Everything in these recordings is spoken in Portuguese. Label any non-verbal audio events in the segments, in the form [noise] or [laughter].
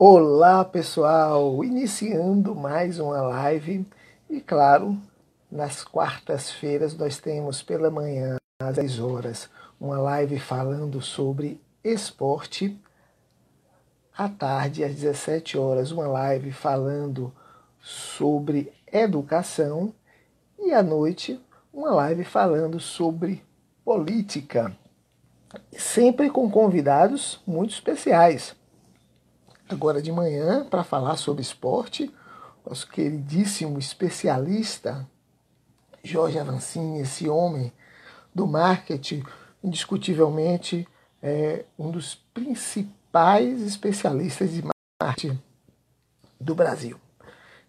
Olá pessoal, iniciando mais uma live. E claro, nas quartas-feiras nós temos pela manhã às 10 horas uma live falando sobre esporte, à tarde às 17 horas uma live falando sobre educação. E à noite uma live falando sobre política, sempre com convidados muito especiais agora de manhã para falar sobre esporte. Nosso queridíssimo especialista Jorge Avancini, esse homem do marketing, indiscutivelmente é um dos principais especialistas de marketing do Brasil.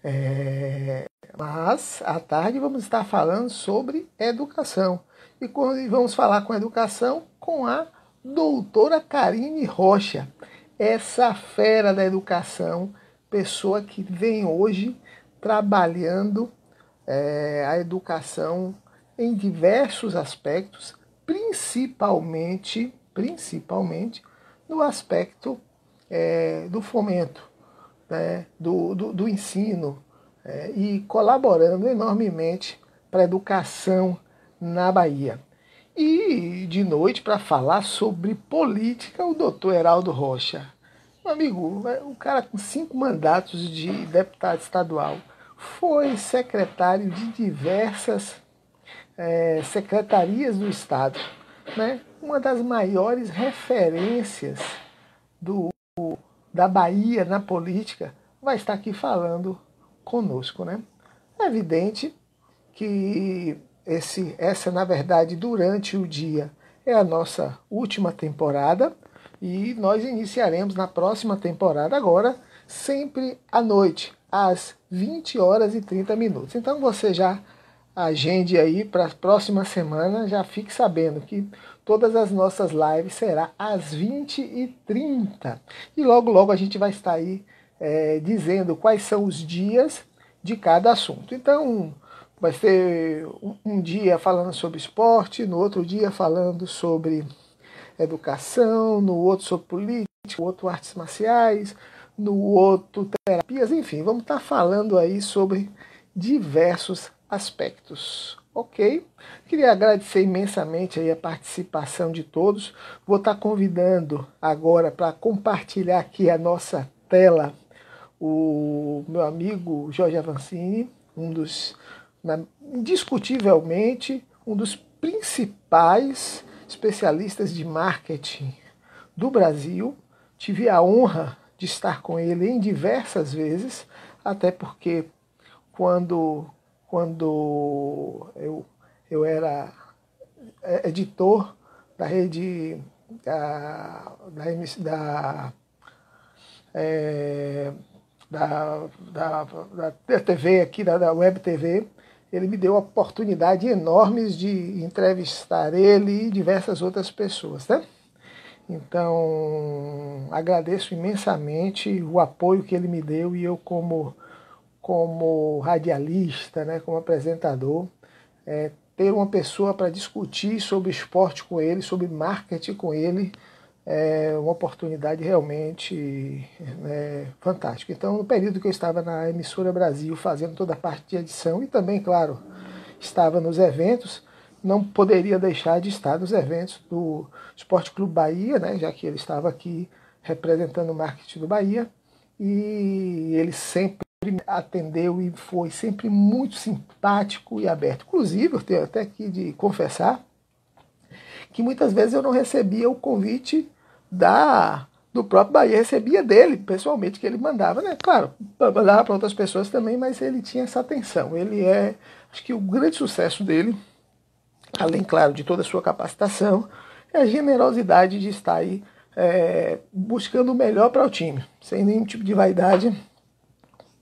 É, mas à tarde vamos estar falando sobre educação. E vamos falar com educação com a doutora Karine Rocha essa fera da educação, pessoa que vem hoje trabalhando é, a educação em diversos aspectos, principalmente, principalmente no aspecto é, do fomento, né, do, do, do, ensino é, e colaborando enormemente para a educação na Bahia. E de noite, para falar sobre política, o doutor Heraldo Rocha. Meu amigo, o cara com cinco mandatos de deputado estadual foi secretário de diversas é, secretarias do Estado. Né? Uma das maiores referências do, da Bahia na política vai estar aqui falando conosco. Né? É evidente que esse, essa, na verdade, durante o dia é a nossa última temporada e nós iniciaremos na próxima temporada agora, sempre à noite, às 20 horas e 30 minutos. Então você já agende aí para a próxima semana, já fique sabendo que todas as nossas lives será às 20 e 30 E logo, logo a gente vai estar aí é, dizendo quais são os dias de cada assunto. Então, vai ser um dia falando sobre esporte, no outro dia falando sobre educação, no outro sobre política, no outro artes marciais, no outro terapias, enfim, vamos estar falando aí sobre diversos aspectos. Ok? Queria agradecer imensamente aí a participação de todos. Vou estar convidando agora para compartilhar aqui a nossa tela o meu amigo Jorge Avancini, um dos na, indiscutivelmente um dos principais especialistas de marketing do Brasil. Tive a honra de estar com ele em diversas vezes, até porque quando, quando eu, eu era editor da rede da, da, da, é, da, da, da TV aqui, da, da Web TV, ele me deu a oportunidade enormes de entrevistar ele e diversas outras pessoas, né? Então, agradeço imensamente o apoio que ele me deu e eu como como radialista, né, como apresentador, é, ter uma pessoa para discutir sobre esporte com ele, sobre marketing com ele, é uma oportunidade realmente né, fantástica. Então, no período que eu estava na Emissora Brasil, fazendo toda a parte de edição e também, claro, estava nos eventos, não poderia deixar de estar nos eventos do Esporte Clube Bahia, né, já que ele estava aqui representando o marketing do Bahia, e ele sempre atendeu e foi sempre muito simpático e aberto. Inclusive, eu tenho até aqui de confessar que muitas vezes eu não recebia o convite da do próprio Bahia, recebia dele pessoalmente, que ele mandava, né? Claro, mandava para outras pessoas também, mas ele tinha essa atenção. Ele é, acho que o grande sucesso dele, além, claro, de toda a sua capacitação, é a generosidade de estar aí é, buscando o melhor para o time, sem nenhum tipo de vaidade,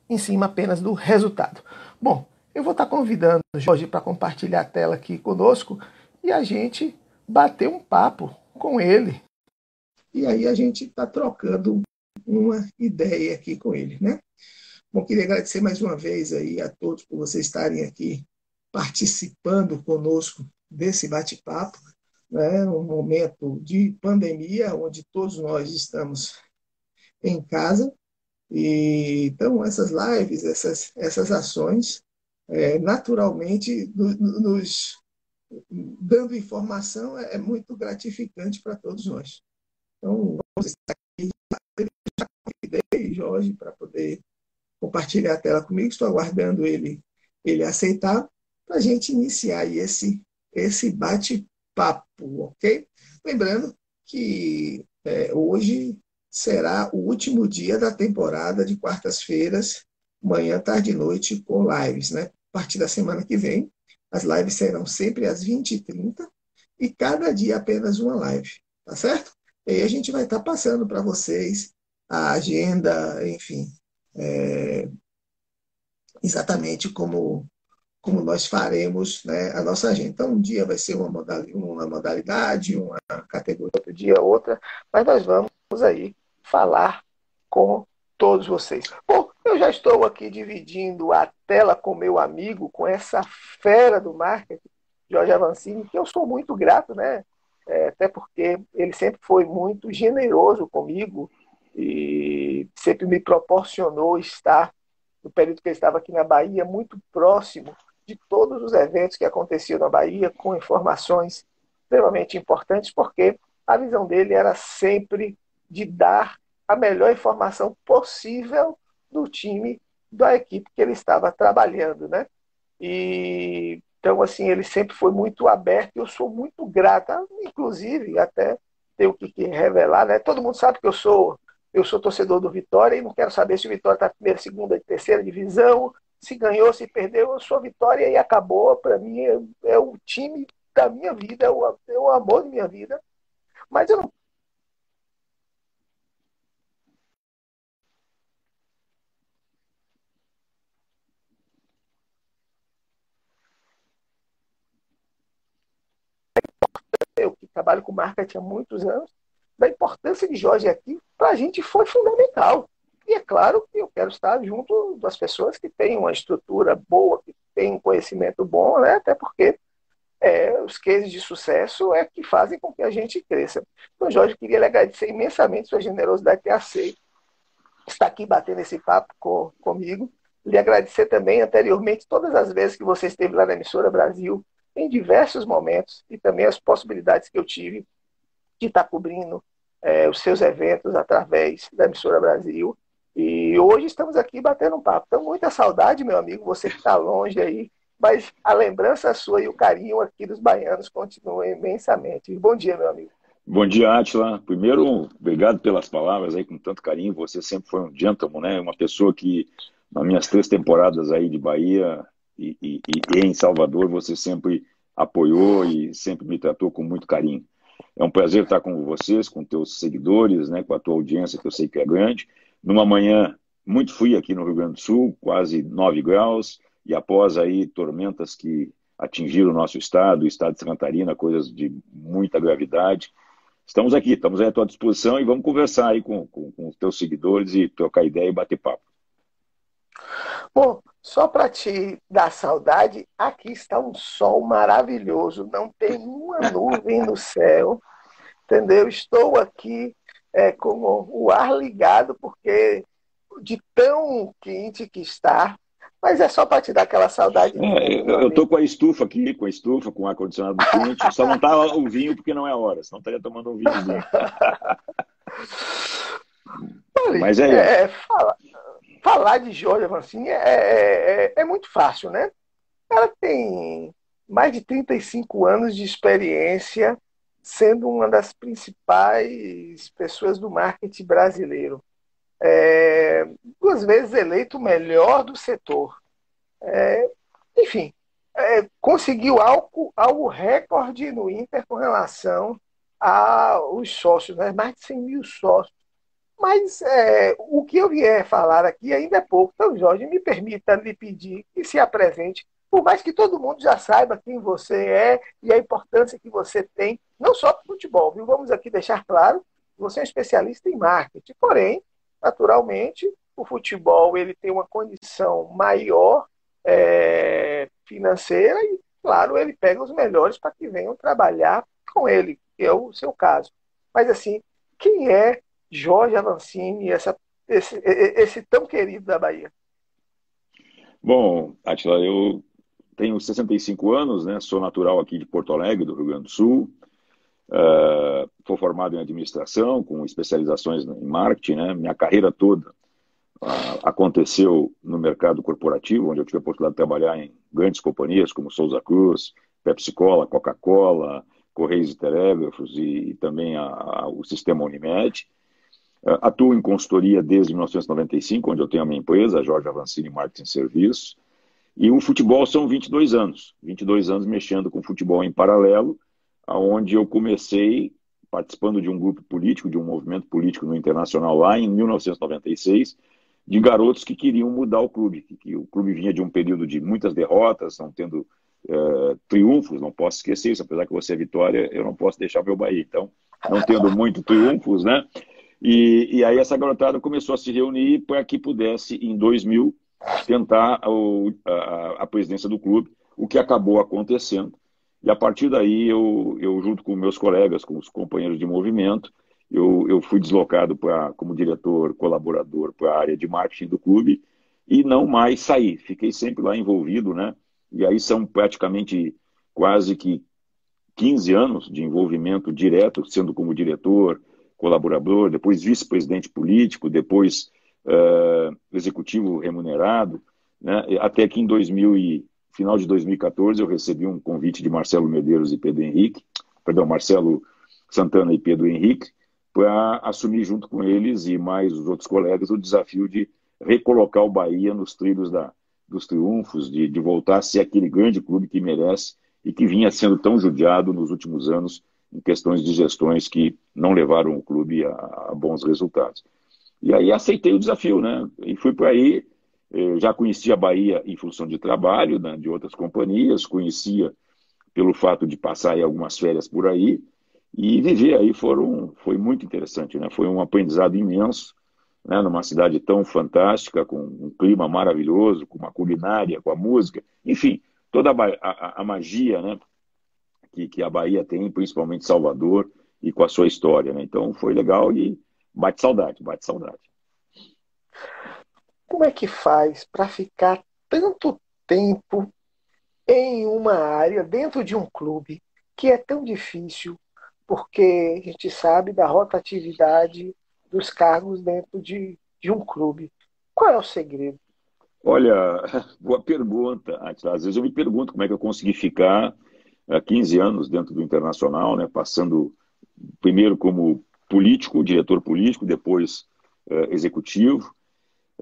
em cima apenas do resultado. Bom, eu vou estar convidando o Jorge para compartilhar a tela aqui conosco e a gente bater um papo com ele e aí a gente está trocando uma ideia aqui com ele, né? Bom, queria agradecer mais uma vez aí a todos por vocês estarem aqui participando conosco desse bate-papo, né? Um momento de pandemia onde todos nós estamos em casa E, então, essas lives, essas, essas ações, é, naturalmente, nos dando informação é, é muito gratificante para todos nós. Então, vamos estar aqui. Já Jorge para poder compartilhar a tela comigo. Estou aguardando ele, ele aceitar para a gente iniciar esse, esse bate-papo, ok? Lembrando que é, hoje será o último dia da temporada de quartas-feiras, manhã, tarde e noite, com lives, né? A partir da semana que vem, as lives serão sempre às 20h30 e cada dia apenas uma live, tá certo? E aí a gente vai estar tá passando para vocês a agenda, enfim, é, exatamente como, como nós faremos né, a nossa agenda. Então, um dia vai ser uma modalidade, uma, modalidade, uma categoria, outro dia outra, mas nós vamos aí falar com todos vocês. Bom, eu já estou aqui dividindo a tela com meu amigo, com essa fera do marketing, Jorge Avancini, que eu sou muito grato, né? É, até porque ele sempre foi muito generoso comigo e sempre me proporcionou estar, no período que ele estava aqui na Bahia, muito próximo de todos os eventos que aconteciam na Bahia, com informações extremamente importantes, porque a visão dele era sempre de dar a melhor informação possível do time, da equipe que ele estava trabalhando, né? E então assim ele sempre foi muito aberto e eu sou muito grata, inclusive até tenho que, que revelar, né? Todo mundo sabe que eu sou eu sou torcedor do Vitória e não quero saber se o Vitória está primeira, segunda, terceira divisão, se ganhou, se perdeu, eu sou Vitória e acabou. Para mim é, é, o time da minha vida, é o, é o amor da minha vida. Mas eu não eu que trabalho com marketing há muitos anos, da importância de Jorge aqui, para a gente foi fundamental. E é claro que eu quero estar junto das pessoas que têm uma estrutura boa, que têm um conhecimento bom, né? até porque é, os cases de sucesso é que fazem com que a gente cresça. Então, Jorge, queria lhe agradecer imensamente sua generosidade ter aceito estar aqui batendo esse papo com, comigo. Lhe agradecer também anteriormente todas as vezes que você esteve lá na Emissora Brasil, em diversos momentos, e também as possibilidades que eu tive de estar cobrindo é, os seus eventos através da Emissora Brasil. E hoje estamos aqui batendo um papo. Então, muita saudade, meu amigo, você que está longe aí, mas a lembrança sua e o carinho aqui dos baianos continuam imensamente. Bom dia, meu amigo. Bom dia, Atila. Primeiro, obrigado pelas palavras aí com tanto carinho. Você sempre foi um gentleman, né? Uma pessoa que, nas minhas três temporadas aí de Bahia, e, e, e em Salvador você sempre apoiou e sempre me tratou com muito carinho. É um prazer estar com vocês, com teus seguidores, né, com a tua audiência, que eu sei que é grande. Numa manhã muito fria aqui no Rio Grande do Sul, quase 9 graus, e após aí tormentas que atingiram o nosso estado, o estado de Santa Catarina, coisas de muita gravidade. Estamos aqui, estamos à tua disposição e vamos conversar aí com, com, os teus seguidores e trocar ideia e bater papo. Bom, só para te dar saudade, aqui está um sol maravilhoso, não tem uma nuvem no céu, entendeu? Estou aqui é, com o ar ligado, porque de tão quente que está, mas é só para te dar aquela saudade. É, eu estou com a estufa aqui, com a estufa, com o ar-condicionado quente, só não está o vinho porque não é hora, senão estaria tomando um vinhozinho. [laughs] Mas é, é fala, falar de Jorge Avancini é, é, é, é muito fácil, né? Ela tem mais de 35 anos de experiência, sendo uma das principais pessoas do marketing brasileiro. É, duas vezes eleito o melhor do setor. É, enfim, é, conseguiu algo, algo recorde no Inter com relação aos sócios, né? mais de 100 mil sócios. Mas é, o que eu vier falar aqui ainda é pouco. Então, Jorge, me permita lhe pedir que se apresente, por mais que todo mundo já saiba quem você é e a importância que você tem, não só para o futebol, viu? Vamos aqui deixar claro você é um especialista em marketing. Porém, naturalmente, o futebol ele tem uma condição maior é, financeira e, claro, ele pega os melhores para que venham trabalhar com ele, que é o seu caso. Mas, assim, quem é Jorge Avancini, essa esse, esse tão querido da Bahia? Bom, Atila, eu tenho 65 anos, né? Sou natural aqui de Porto Alegre, do Rio Grande do Sul. Uh, fui formado em administração, com especializações em marketing, né? Minha carreira toda uh, aconteceu no mercado corporativo, onde eu tive a oportunidade de trabalhar em grandes companhias como Souza Cruz, Pepsi Cola, Coca-Cola, Correios e Telégrafos e, e também a, a, o sistema Unimed. Uh, atuo em consultoria desde 1995, onde eu tenho a minha empresa, Jorge Avancini Marketing Serviços. E o futebol são 22 anos, 22 anos mexendo com futebol em paralelo, aonde eu comecei participando de um grupo político, de um movimento político no Internacional lá em 1996, de garotos que queriam mudar o clube, que, o clube vinha de um período de muitas derrotas, não tendo uh, triunfos, não posso esquecer isso, apesar que você é vitória, eu não posso deixar meu Bahia, então, não tendo muito triunfos, né? E, e aí essa garotada começou a se reunir para que pudesse, em 2000, tentar a, a, a presidência do clube, o que acabou acontecendo. E a partir daí, eu, eu junto com meus colegas, com os companheiros de movimento, eu, eu fui deslocado pra, como diretor, colaborador para a área de marketing do clube e não mais saí. Fiquei sempre lá envolvido, né? E aí são praticamente quase que 15 anos de envolvimento direto, sendo como diretor, colaborador, depois vice-presidente político, depois uh, executivo remunerado, né? até que em 2000 e, final de 2014 eu recebi um convite de Marcelo Medeiros e Pedro Henrique, perdão, Marcelo Santana e Pedro Henrique, para assumir junto com eles e mais os outros colegas o desafio de recolocar o Bahia nos trilhos da, dos triunfos, de, de voltar a ser aquele grande clube que merece e que vinha sendo tão judiado nos últimos anos em questões de gestões que não levaram o clube a, a bons resultados. E aí aceitei o desafio, né? E fui por aí, já conhecia a Bahia em função de trabalho, né, de outras companhias, conhecia pelo fato de passar algumas férias por aí, e viver aí foram, foi muito interessante, né? Foi um aprendizado imenso, né? Numa cidade tão fantástica, com um clima maravilhoso, com uma culinária, com a música, enfim, toda a, a, a magia, né? Que, que a Bahia tem, principalmente Salvador, e com a sua história, né? Então foi legal e Bate saudade, bate saudade. Como é que faz para ficar tanto tempo em uma área, dentro de um clube, que é tão difícil, porque a gente sabe da rotatividade dos cargos dentro de, de um clube. Qual é o segredo? Olha, [laughs] boa pergunta, Às vezes eu me pergunto como é que eu consegui ficar há 15 anos dentro do Internacional, né, passando primeiro como político, diretor político, depois uh, executivo.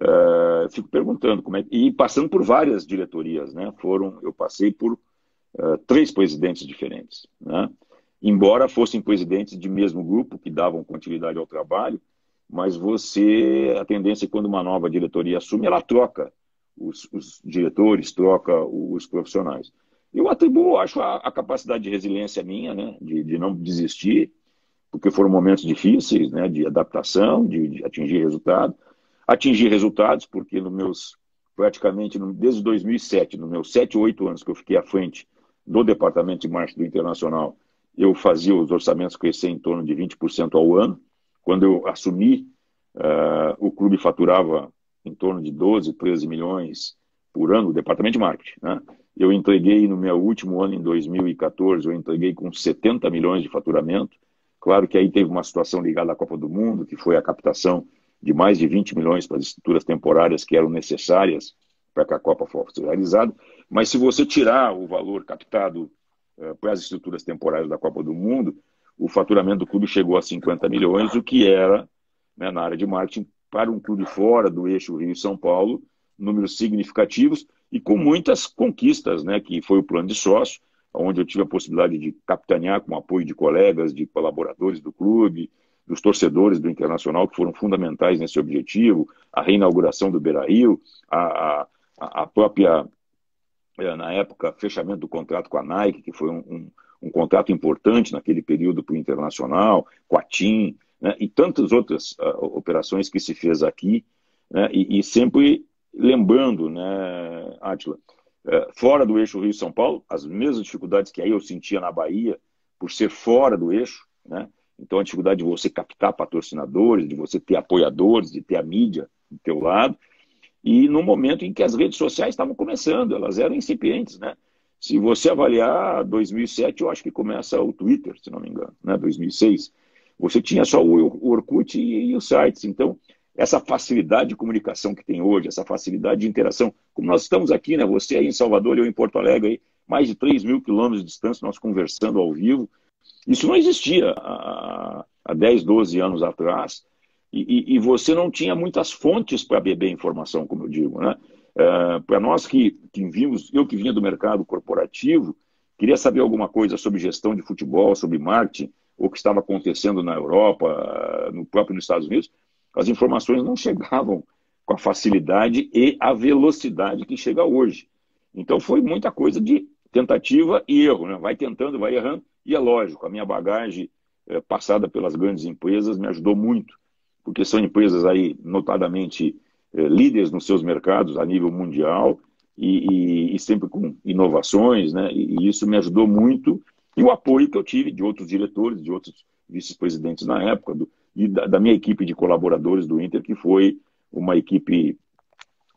Uh, fico perguntando como é e passando por várias diretorias, né? Foram, eu passei por uh, três presidentes diferentes, né? Embora fossem presidentes de mesmo grupo que davam continuidade ao trabalho, mas você a tendência é quando uma nova diretoria assume, ela troca os, os diretores, troca os profissionais. Eu atribuo, acho a, a capacidade de resiliência minha, né? De, de não desistir porque foram momentos difíceis, né, de adaptação, de, de atingir resultado. Atingir resultados, porque nos meus, praticamente, desde 2007, nos meus 7, 8 anos que eu fiquei à frente do Departamento de Marketing do Internacional, eu fazia os orçamentos crescer em torno de 20% ao ano. Quando eu assumi, uh, o clube faturava em torno de 12, 13 milhões por ano, o Departamento de Marketing. Né? Eu entreguei no meu último ano, em 2014, eu entreguei com 70 milhões de faturamento. Claro que aí teve uma situação ligada à Copa do Mundo, que foi a captação de mais de 20 milhões para as estruturas temporárias que eram necessárias para que a Copa fosse realizada. Mas se você tirar o valor captado uh, para as estruturas temporárias da Copa do Mundo, o faturamento do clube chegou a 50 milhões, o que era, né, na área de marketing, para um clube fora do eixo Rio-São Paulo, números significativos e com muitas conquistas, né, que foi o plano de sócio, onde eu tive a possibilidade de capitanear com o apoio de colegas, de colaboradores do clube, dos torcedores do Internacional, que foram fundamentais nesse objetivo, a reinauguração do Beira-Rio, a, a, a, própria, eh, na época, fechamento do contrato com a Nike, que foi um, um, um contrato importante naquele período para o Internacional, com a TIM, né, e tantas outras uh, operações que se fez aqui, né, e, e sempre lembrando, né, Atila, é, fora do eixo Rio-São Paulo, as mesmas dificuldades que aí eu sentia na Bahia, por ser fora do eixo, né? Então, a dificuldade de você captar patrocinadores, de você ter apoiadores, de ter a mídia do teu lado. E no momento em que as redes sociais estavam começando, elas eram incipientes, né? Se você avaliar 2007, eu acho que começa o Twitter, se não me engano, né? 2006. Você tinha só o Orkut e, e os sites. Então, essa facilidade de comunicação que tem hoje, essa facilidade de interação, como nós estamos aqui, né? Você aí em Salvador, eu em Porto Alegre, aí, mais de 3 mil quilômetros de distância, nós conversando ao vivo. Isso não existia há, há 10, 12 anos atrás. E, e, e você não tinha muitas fontes para beber informação, como eu digo. Né? É, para nós que, que vimos, eu que vinha do mercado corporativo, queria saber alguma coisa sobre gestão de futebol, sobre marketing, o que estava acontecendo na Europa, no próprio nos Estados Unidos, as informações não chegavam com a facilidade e a velocidade que chega hoje. Então foi muita coisa de tentativa e erro, né? vai tentando, vai errando, e é lógico, a minha bagagem é, passada pelas grandes empresas me ajudou muito, porque são empresas aí notadamente é, líderes nos seus mercados a nível mundial e, e, e sempre com inovações, né? E, e, isso me ajudou muito e o apoio que eu tive de outros diretores, de outros vice-presidentes na época do, e da, da minha equipe de colaboradores do Inter, que foi uma equipe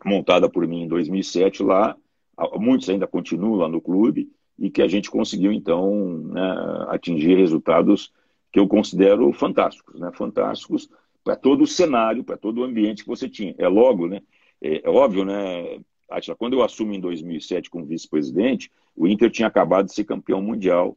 montada por mim em 2007 lá muitos ainda continuam lá no clube, e que a gente conseguiu, então, né, atingir resultados que eu considero fantásticos, né? Fantásticos para todo o cenário, para todo o ambiente que você tinha. É logo, né? É, é óbvio, né, Atila, quando eu assumo em 2007 como vice-presidente, o Inter tinha acabado de ser campeão mundial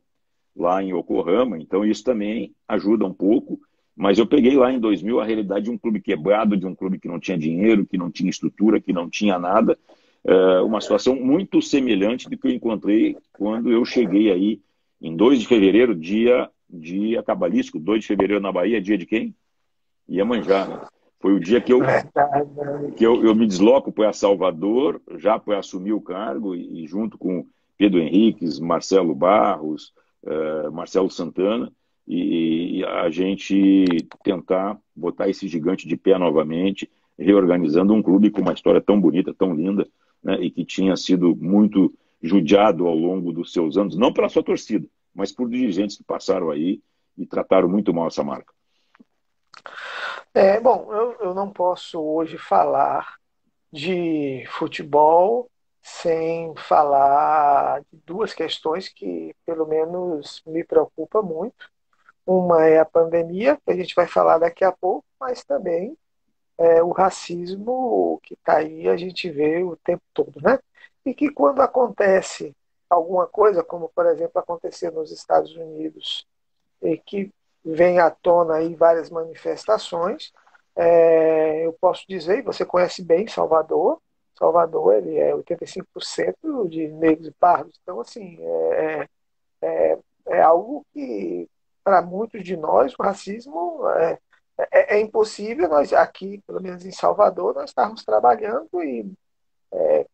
lá em Yokohama, então isso também ajuda um pouco, mas eu peguei lá em 2000 a realidade de um clube quebrado, de um clube que não tinha dinheiro, que não tinha estrutura, que não tinha nada, é, uma situação muito semelhante do que eu encontrei quando eu cheguei aí em 2 de fevereiro, dia, dia cabalístico, 2 de fevereiro na Bahia, dia de quem? Iemanjá, né? Foi o dia que eu, que eu, eu me desloco para Salvador, já para assumir o cargo, e, e, junto com Pedro Henriques, Marcelo Barros, uh, Marcelo Santana, e, a gente tentar botar esse gigante de pé novamente, reorganizando um clube com uma história tão bonita, tão linda, né, e que tinha sido muito judiado ao longo dos seus anos, não pela sua torcida, mas por dirigentes que passaram aí e trataram muito mal essa marca. É, bom, eu, eu não posso hoje falar de futebol sem falar de duas questões que, pelo menos, me preocupa muito. Uma é a pandemia, que a gente vai falar daqui a pouco, mas também é, o racismo que está aí, a gente vê o tempo todo, né? E que quando acontece alguma coisa, como por exemplo aconteceu nos Estados Unidos, e que vem à tona aí várias manifestações, é, eu posso dizer, e você conhece bem Salvador, Salvador ele é 85% de negros e pardos, então assim, é, é, é algo que para muitos de nós o racismo é, é, é, impossível nós aqui, pelo menos em Salvador, nós estarmos trabalhando e é,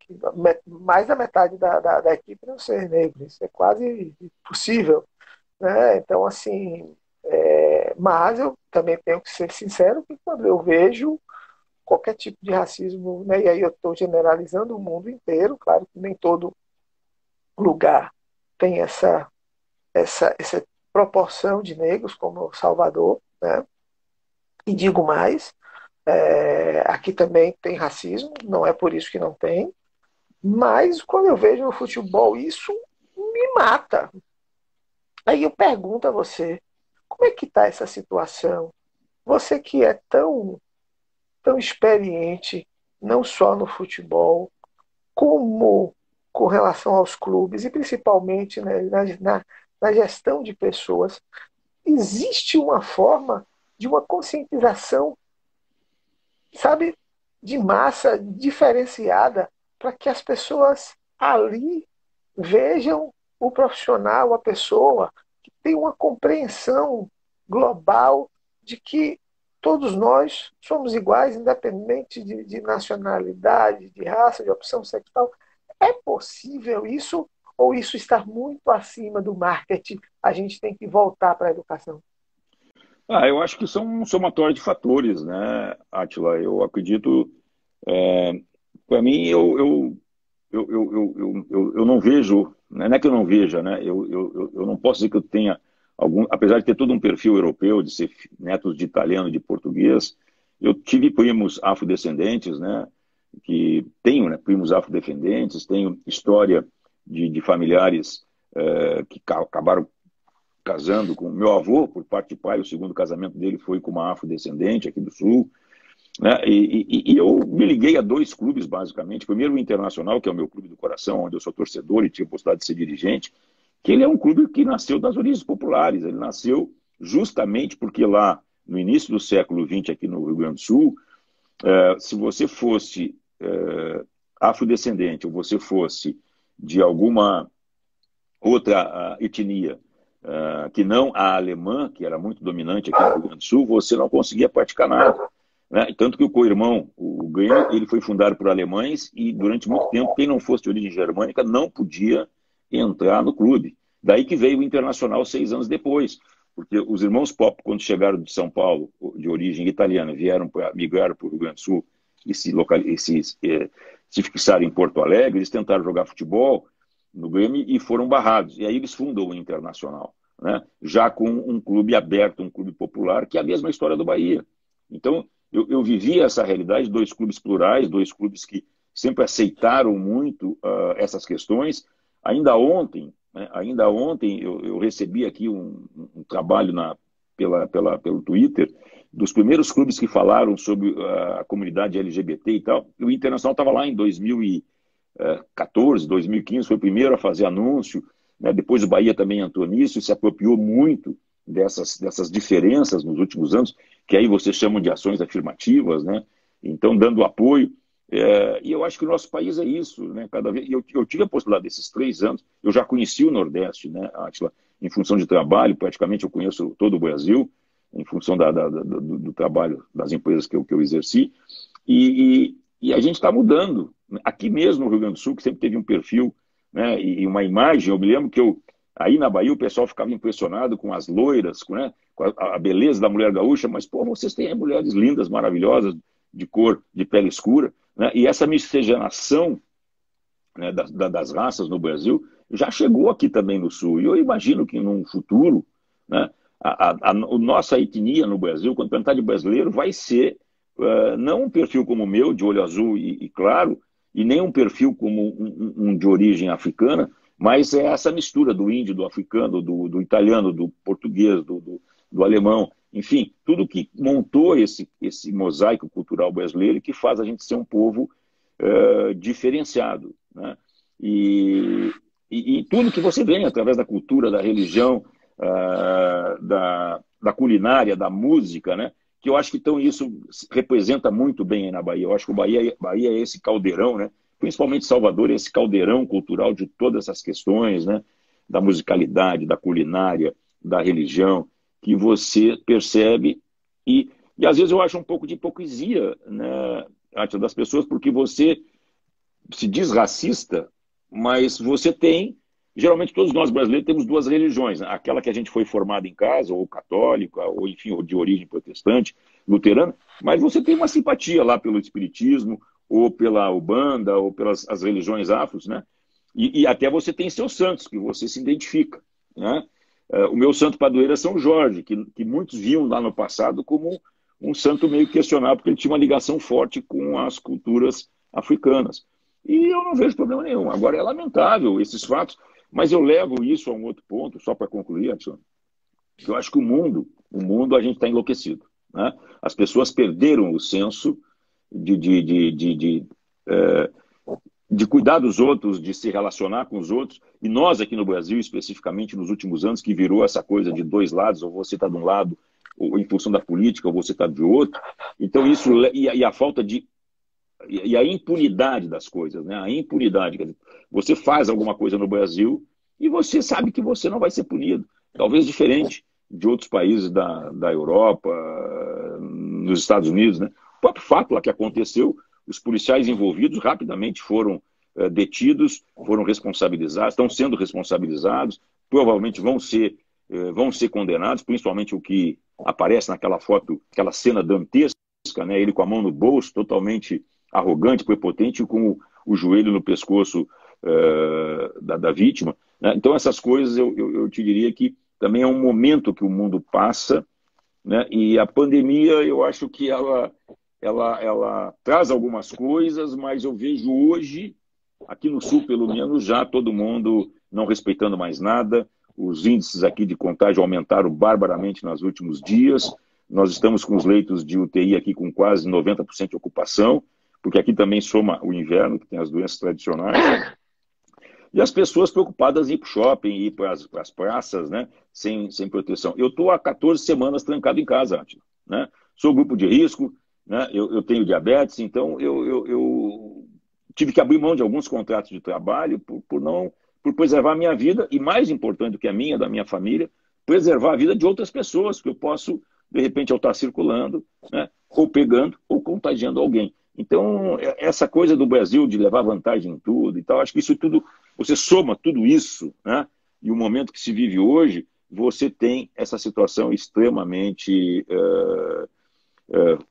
mais da metade da, da, da, equipe não ser negro. Isso é quase impossível. Né? Então, assim, é, mas eu também tenho que ser sincero que quando eu vejo qualquer tipo de racismo, né, e aí eu estou generalizando o mundo inteiro, claro que nem todo lugar tem essa, essa, essa proporção de negros como Salvador, né? E digo mais, é, aqui também tem racismo, não é por isso que não tem, mas quando eu vejo no futebol isso me mata. Aí eu pergunto a você, como é que está essa situação? Você que é tão, tão experiente, não só no futebol, como com relação aos clubes, e principalmente né, na, na, na gestão de pessoas, existe uma forma de uma conscientização, sabe, de massa diferenciada, para que as pessoas ali vejam o profissional, a pessoa, que tem uma compreensão global de que todos nós somos iguais, independente de, de nacionalidade, de raça, de opção sexual. É possível isso ou isso está muito acima do marketing? A gente tem que voltar para a educação. Ah, eu acho que são um somatório de fatores, né, Atila? Eu acredito. É, para mim, eu, eu, eu, eu, eu, eu, eu não vejo, né, não é que eu não veja, né? Eu, eu, eu não posso dizer que eu tenha algum, apesar de ter todo um perfil europeu, de ser netos de italiano de português, eu tive primos afrodescendentes, né? Que tenho, né? Primos afrodescendentes, tenho história de, de familiares é, que acabaram casando com meu avô, por parte de pai, o segundo casamento dele foi com uma afrodescendente aqui do Sul. Né? E, e, e, eu me liguei a dois clubes, basicamente. Primeiro, o Internacional, que é o meu clube do coração, onde eu sou torcedor e tinha postado de ser dirigente, que ele é um clube que nasceu das origens populares. Ele nasceu justamente porque lá, no início do século XX, aqui no Rio Grande do Sul, eh, se você fosse eh, afrodescendente ou você fosse de alguma outra uh, etnia uh, que não a alemã, que era muito dominante aqui no Rio Grande do Sul, você não conseguia praticar nada. Né? Tanto que o co-irmão, o Grêmio, ele foi fundado por alemães e durante muito tempo quem não fosse de origem germânica não podia entrar no clube. Daí que veio o Internacional seis anos depois, porque os irmãos Pop, quando chegaram de São Paulo, de origem italiana, vieram para migraram para o Rio Grande do Sul e se, local, e se, eh, se fixaram em Porto Alegre, eles tentaram jogar futebol no Grêmio e foram barrados. E aí eles fundam o Internacional, né? já com um clube aberto, um clube popular, que é a mesma história do Bahia. Então, eu, eu vivi essa realidade, dois clubes plurais, dois clubes que sempre aceitaram muito uh, essas questões. Ainda ontem, né, ainda ontem eu, eu, recebi aqui um, um trabalho na, pela, pela, pelo Twitter dos primeiros clubes que falaram sobre a comunidade LGBT e tal. O Internacional estava lá em 2014, 2015, foi o primeiro a fazer anúncio. Né? Depois o Bahia também entrou nisso e se apropriou muito dessas, dessas diferenças nos últimos anos, que aí vocês chamam de ações afirmativas, né? Então, dando apoio. É, e eu acho que o nosso país é isso, né? Cada vez, eu, eu tive a possibilidade desses três anos, eu já conheci o Nordeste, né, Atila, em função de trabalho, praticamente eu conheço todo o Brasil, em função da, da, da, do, do, trabalho das empresas que eu, que eu exerci, e, e, e a gente está mudando. Aqui mesmo no Rio Grande do Sul, que sempre teve um perfil né, e uma imagem, eu me lembro que eu, aí na Bahia o pessoal ficava impressionado com as loiras, com, né, com a, a, beleza da mulher gaúcha, mas, pô, vocês têm mulheres lindas, maravilosas, de cor, de pele escura, né, e essa miscigenação né, das, das raças no Brasil já chegou aqui também no Sul, e eu imagino que num futuro, né, a, a, nossa etnia no Brasil, quando perguntar de brasileiro, vai ser uh, não um perfil como o meu, de olho azul e, e claro, e nem um perfil como um, um, de origem africana, mas é essa mistura do índio, do africano, do, do italiano, do português, do, do, do, alemão, enfim, tudo que montou esse, esse mosaico cultural brasileiro que faz a gente ser um povo uh, diferenciado. Né? E, e, e, tudo que você vê através da cultura, da religião, uh, da, da culinária, da música, né? que eu acho que então isso representa muito bem na Bahia. Eu acho que o Bahia, Bahia é esse caldeirão, né? principalmente Salvador, é esse caldeirão cultural de todas essas questões, né? da musicalidade, da culinária, da religião, que você percebe e, e às vezes eu acho um pouco de hipocrisia né, das pessoas, porque você se diz racista, mas você tem geralmente todos nós brasileiros temos duas religiões, né? aquela que a gente foi formado em casa, ou católica, ou enfim, de origem protestante, luterana, mas você tem uma simpatia lá pelo espiritismo, ou pela ubanda, ou pelas as religiões afros, né? E, e, até você tem seus santos, que você se identifica, né? É, o meu santo padroeiro é São Jorge, que, que muitos viam lá no passado como um santo meio questionável, porque ele tinha uma ligação forte com as culturas africanas. E eu não vejo problema nenhum. Agora, é lamentável esses fatos. Mas eu levo isso a um outro ponto, só para concluir, Edson. Eu acho que o mundo, o mundo a gente está enlouquecido. Né? As pessoas perderam o senso de, de, de, de, de, é, de cuidar dos outros, de se relacionar com os outros. E nós aqui no Brasil, especificamente nos últimos anos, que virou essa coisa de dois lados, ou você está de um lado, ou em função da política, ou você está de outro. Então isso e a, e a falta de e a impunidade das coisas, né? A impunidade. Dizer, você faz alguma coisa no Brasil e você sabe que você não vai ser punido. Talvez diferente de outros países da, da Europa, nos Estados Unidos, né? O próprio fato lá que aconteceu, os policiais envolvidos rapidamente foram é, detidos, foram responsabilizados, estão sendo responsabilizados, provavelmente vão ser, é, vão ser condenados, principalmente o que aparece naquela foto, aquela cena dantesca, né? Ele com a mão no bolso, totalmente arrogante, prepotente, com o, o joelho no pescoço uh, da, da, vítima. Né? Então, essas coisas eu, eu, eu, te diria que também é um momento que o mundo passa, né? E a pandemia, eu acho que ela, ela, ela traz algumas coisas, mas eu vejo hoje, aqui no Sul, pelo menos, já todo mundo não respeitando mais nada. Os índices aqui de contágio aumentaram barbaramente nos últimos dias. Nós estamos com os leitos de UTI aqui com quase 90% de ocupação, porque aqui também soma o inverno, que tem as doenças tradicionais. E as pessoas preocupadas em ir para o shopping, ir para as, as praças, né? Sem, sem proteção. Eu estou há 14 semanas trancado em casa, Atila, né? Sou grupo de risco, né? eu, eu tenho diabetes, então eu, eu, eu, tive que abrir mão de alguns contratos de trabalho por, por não por preservar a minha vida e mais importante do que a minha, da minha família, preservar a vida de outras pessoas, que eu posso, de repente, eu estar circulando, né? ou pegando, ou contagiando alguém. Então, é, essa coisa do Brasil de levar vantagem em tudo e tal, acho que isso tudo, você soma tudo isso, né? E o momento que se vive hoje, você tem essa situação extremamente uh, uh,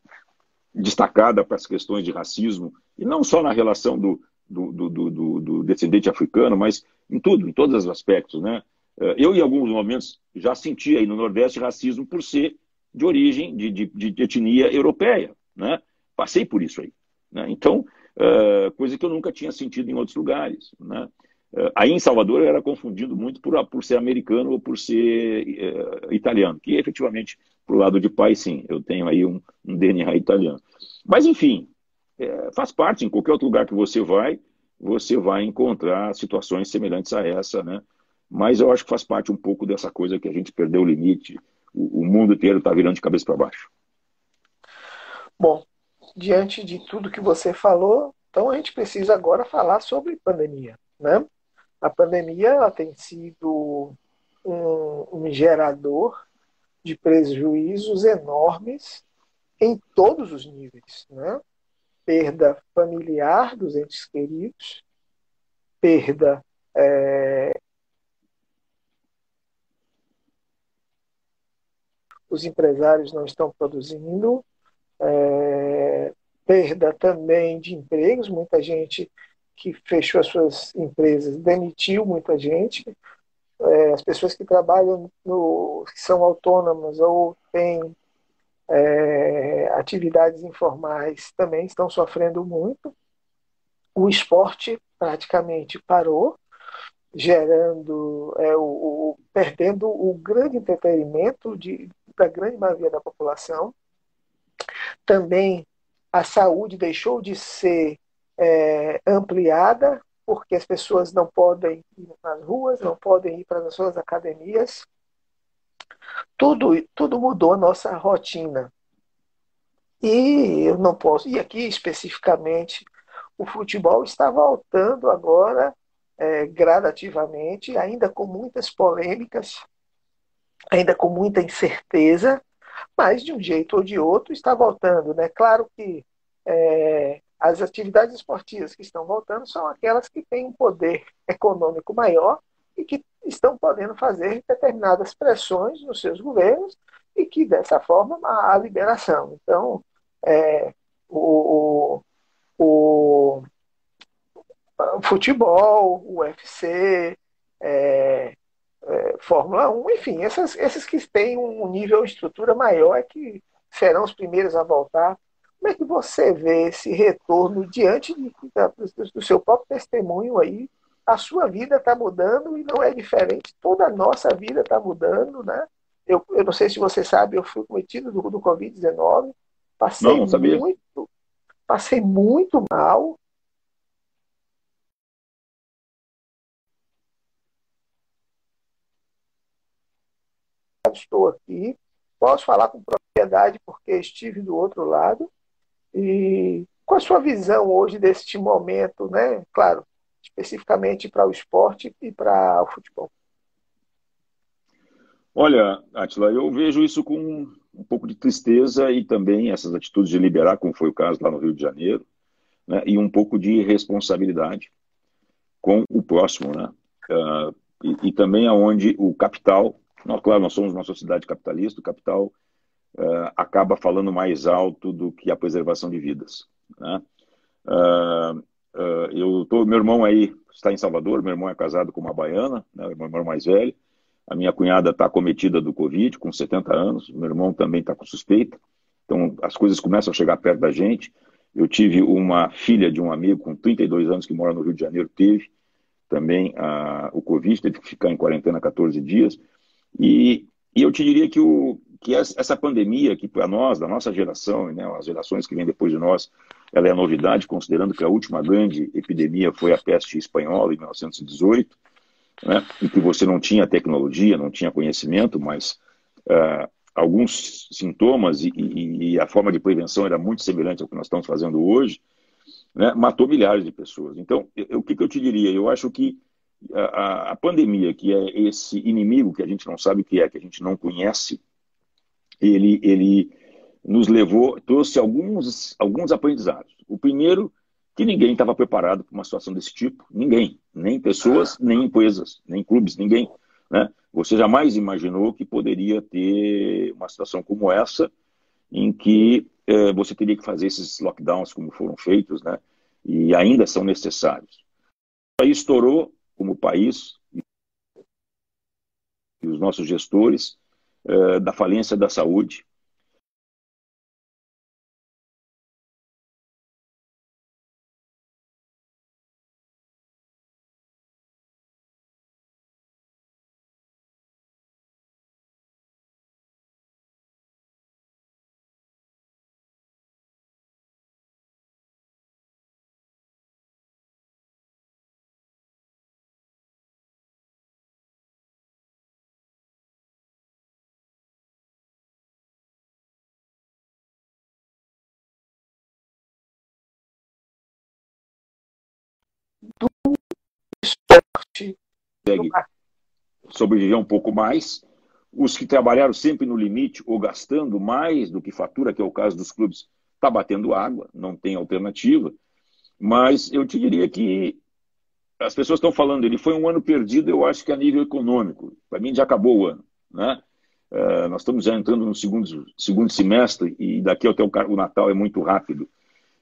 destacada para as questões de racismo, e não só na relação do, do, do, do, descendente africano, mas em tudo, em todos os aspectos, né? Uh, eu, em alguns momentos, já senti aí no Nordeste racismo por ser de origem, de, de, de etnia europeia, né? Passei por isso aí. Né? Então, uh, coisa que eu nunca tinha sentido em outros lugares. Né? Uh, aí em Salvador eu era confundido muito por, por ser americano ou por ser uh, italiano, que efetivamente, pro lado de pai, sim, eu tenho aí um, um DNA italiano. Mas, enfim, é, faz parte, em qualquer outro lugar que você vai, você vai encontrar situações semelhantes a essa, né? Mas eu acho que faz parte um pouco dessa coisa que a gente perdeu o limite, o, o mundo inteiro está virando de cabeça para baixo. Bom, diante de tudo que você falou, então a gente precisa agora falar sobre pandemia. Né? A pandemia ela tem sido um, um gerador de prejuízos enormes em todos os níveis. Né? Perda familiar dos entes queridos, perda é, os empresários não estão produzindo, é, perda também de empregos, muita gente que fechou as suas empresas demitiu muita gente, é, as pessoas que trabalham no, que são autônomas ou têm é, atividades informais também estão sofrendo muito. O esporte praticamente parou, gerando é, o, o, perdendo o grande entretenimento de, da grande maioria da população. Também a saúde deixou de ser é, ampliada, porque as pessoas não podem ir nas ruas, não podem ir para as suas academias. Tudo, tudo mudou a nossa rotina. E eu não posso. E aqui especificamente, o futebol está voltando agora é, gradativamente, ainda com muitas polêmicas, ainda com muita incerteza, mas de um jeito ou de outro está voltando. Né? Claro que é, as atividades esportivas que estão voltando são aquelas que têm um poder [laughs] econômico maior e que estão podendo fazer determinadas pressões nos seus governos e que, dessa forma, há liberação. Então, é, o, o, o, futebol, o UFC, é, é, Fórmula 1, enfim, essas, esses que têm um nível de estrutura maior é que serão os primeiros a voltar. Como é que você vê esse retorno diante de, do seu próprio testemunho aí? A sua vida está mudando e não é diferente. Toda a nossa vida está mudando, né? Eu, eu não sei se você sabe, eu fui cometido do, do Covid-19. Passei não, não muito, passei muito mal. Estou aqui, posso falar com propriedade porque estive do outro lado. E qual a sua visão hoje deste momento, né? Claro, especificamente para o esporte e para o futebol. Olha, Atila, eu vejo isso com um pouco de tristeza e também essas atitudes de liberar, como foi o caso lá no Rio de Janeiro, né, e um pouco de responsabilidade com o próximo, né? Uh, e, e, também aonde o capital nós, claro, nós somos uma sociedade capitalista, o capital uh, acaba falando mais alto do que a preservação de vidas. Né? Uh, uh, eu tô, meu irmão aí está em Salvador, meu irmão é casado com uma baiana, né, meu irmão mais velho, A minha cunhada está cometida do Covid, com 70 anos. Meu irmão também está com suspeita. Então, as coisas começam a chegar perto da gente. Eu tive uma filha de um amigo com 32 anos que mora no Rio de Janeiro, teve também a, o Covid, teve que ficar em quarentena 14 dias. E, e eu te diria que, o, que essa pandemia, que para nós, da nossa geração, né, as gerações que vêm depois de nós, ela é novidade, considerando que a última grande epidemia foi a peste espanhola, em 1918, né, que você não tinha tecnologia, não tinha conhecimento, mas uh, alguns sintomas e, e, e, a forma de prevenção era muito semelhante ao que nós estamos fazendo hoje, né, matou milhares de pessoas. Então, eu, o que, que, eu te diria? Eu acho que a, a, pandemia, que é esse inimigo que a gente não sabe o que é, que a gente não conhece, ele, ele nos levou, trouxe alguns, alguns aprendizados. O primeiro, que ninguém estava preparado para uma situação desse tipo. Ninguém. Nem pessoas, nem empresas, nem clubes, ninguém. Né? Você jamais imaginou que poderia ter uma situação como essa, em que é, você teria que fazer esses lockdowns como foram feitos, né? E ainda são necessários. Aí estourou como país e os nossos gestores é, da falência da saúde, Consegue sobreviver um pouco mais. Os que trabalharam sempre no limite ou gastando mais do que fatura, que é o caso dos clubes, está batendo água, não tem alternativa. Mas eu te diria que as pessoas estão falando, ele foi um ano perdido, eu acho que a nível econômico. Para mim já acabou o ano. Né? Uh, nós estamos já entrando no segundo, segundo semestre e daqui até o, o Natal é muito rápido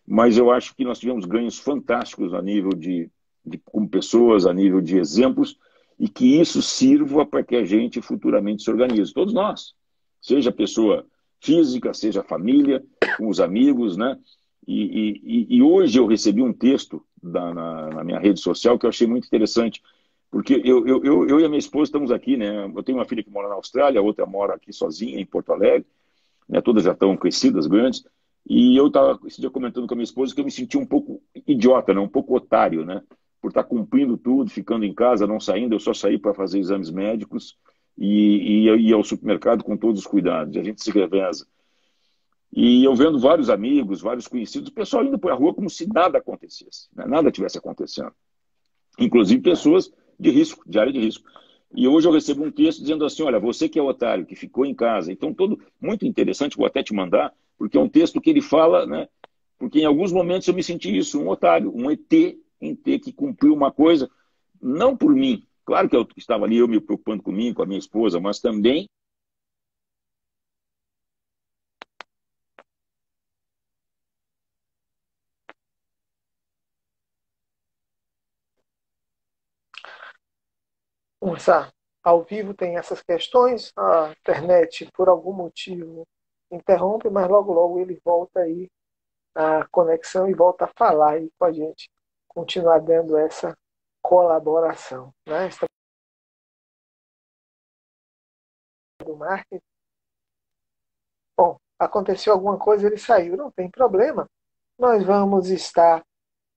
mas eu acho que nós tivemos ganhos fantásticos a nível de, de como pessoas, a nível de exemplos, e que isso sirva para que a gente futuramente se organize, todos nós, seja pessoa física, seja família, com os amigos, né? E, e, e hoje eu recebi um texto da, na, na, minha rede social que eu achei muito interessante, porque eu, eu, eu, eu, e a minha esposa estamos aqui, né? Eu tenho uma filha que mora na Austrália, a outra mora aqui sozinha, em Porto Alegre, né? todas já estão crescidas, grandes, e eu estava esse dia comentando com a minha esposa que eu me senti um pouco idiota, né? um pouco otário, né? Por estar tá cumprindo tudo, ficando em casa, não saindo. Eu só saí para fazer exames médicos e, e ia ao supermercado com todos os cuidados. A gente se reveza. E eu vendo vários amigos, vários conhecidos, o pessoal indo para a rua como se nada acontecesse, né? nada tivesse acontecendo. Inclusive pessoas de risco, de área de risco. E hoje eu recebo um texto dizendo assim: olha, você que é otário, que ficou em casa. Então, todo muito interessante, vou até te mandar porque é um texto que ele fala, né? Porque em alguns momentos eu me senti isso, um otário, um ET em ter que cumprir uma coisa, não por mim. Claro que eu estava ali, eu me preocupando comigo, com a minha esposa, mas também Conversar ao vivo tem essas questões, a internet, por algum motivo, interrompe, mas logo, logo ele volta aí a conexão e volta a falar aí com a gente, continuar dando essa colaboração. Né? Do marketing. Bom, aconteceu alguma coisa, ele saiu, não tem problema. Nós vamos estar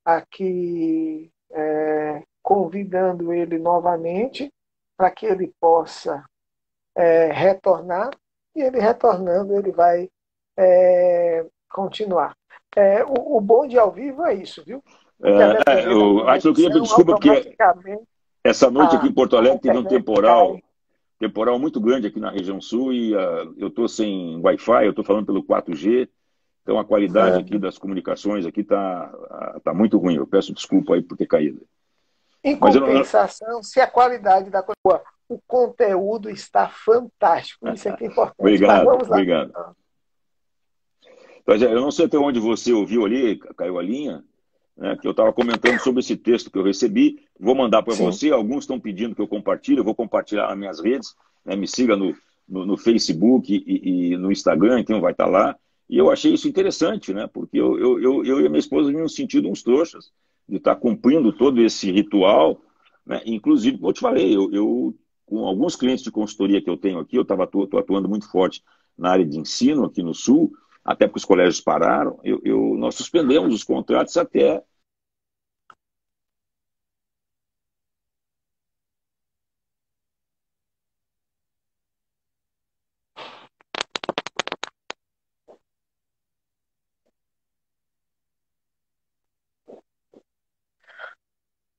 aqui é, convidando ele novamente para que ele possa é, retornar e ele retornando, ele vai é, continuar. É, o, o bom de ao vivo é isso, viu? É, eu acho que eu queria pedir desculpa porque essa noite aqui em Porto Alegre teve um temporal, temporal muito grande aqui na região sul e uh, eu estou sem Wi-Fi, eu estou falando pelo 4G, então a qualidade é. aqui das comunicações aqui está tá muito ruim. Eu peço desculpa aí por ter caído. Em compensação, não... se a qualidade da coisa o conteúdo está fantástico. Isso é que é importante. obrigado, obrigado. Então, eu não sei até onde você ouviu ali, caiu a linha, né, que eu estava comentando sobre esse texto que eu recebi. Vou mandar para você. Alguns estão pedindo que eu compartilhe. Eu vou compartilhar nas minhas redes. Né, me siga no, no, no Facebook e, e, no Instagram, então vai estar tá lá. E eu achei isso interessante, né? Porque eu, eu, eu, eu e a minha esposa nos sentido uns trouxas de estar tá cumprindo todo esse ritual. Né? Inclusive, como eu te falei, eu, eu, com alguns clientes de consultoria que eu tenho aqui, eu estava atuando muito forte na área de ensino aqui no Sul, até porque os colégios pararam, eu, eu, nós suspendemos os contratos até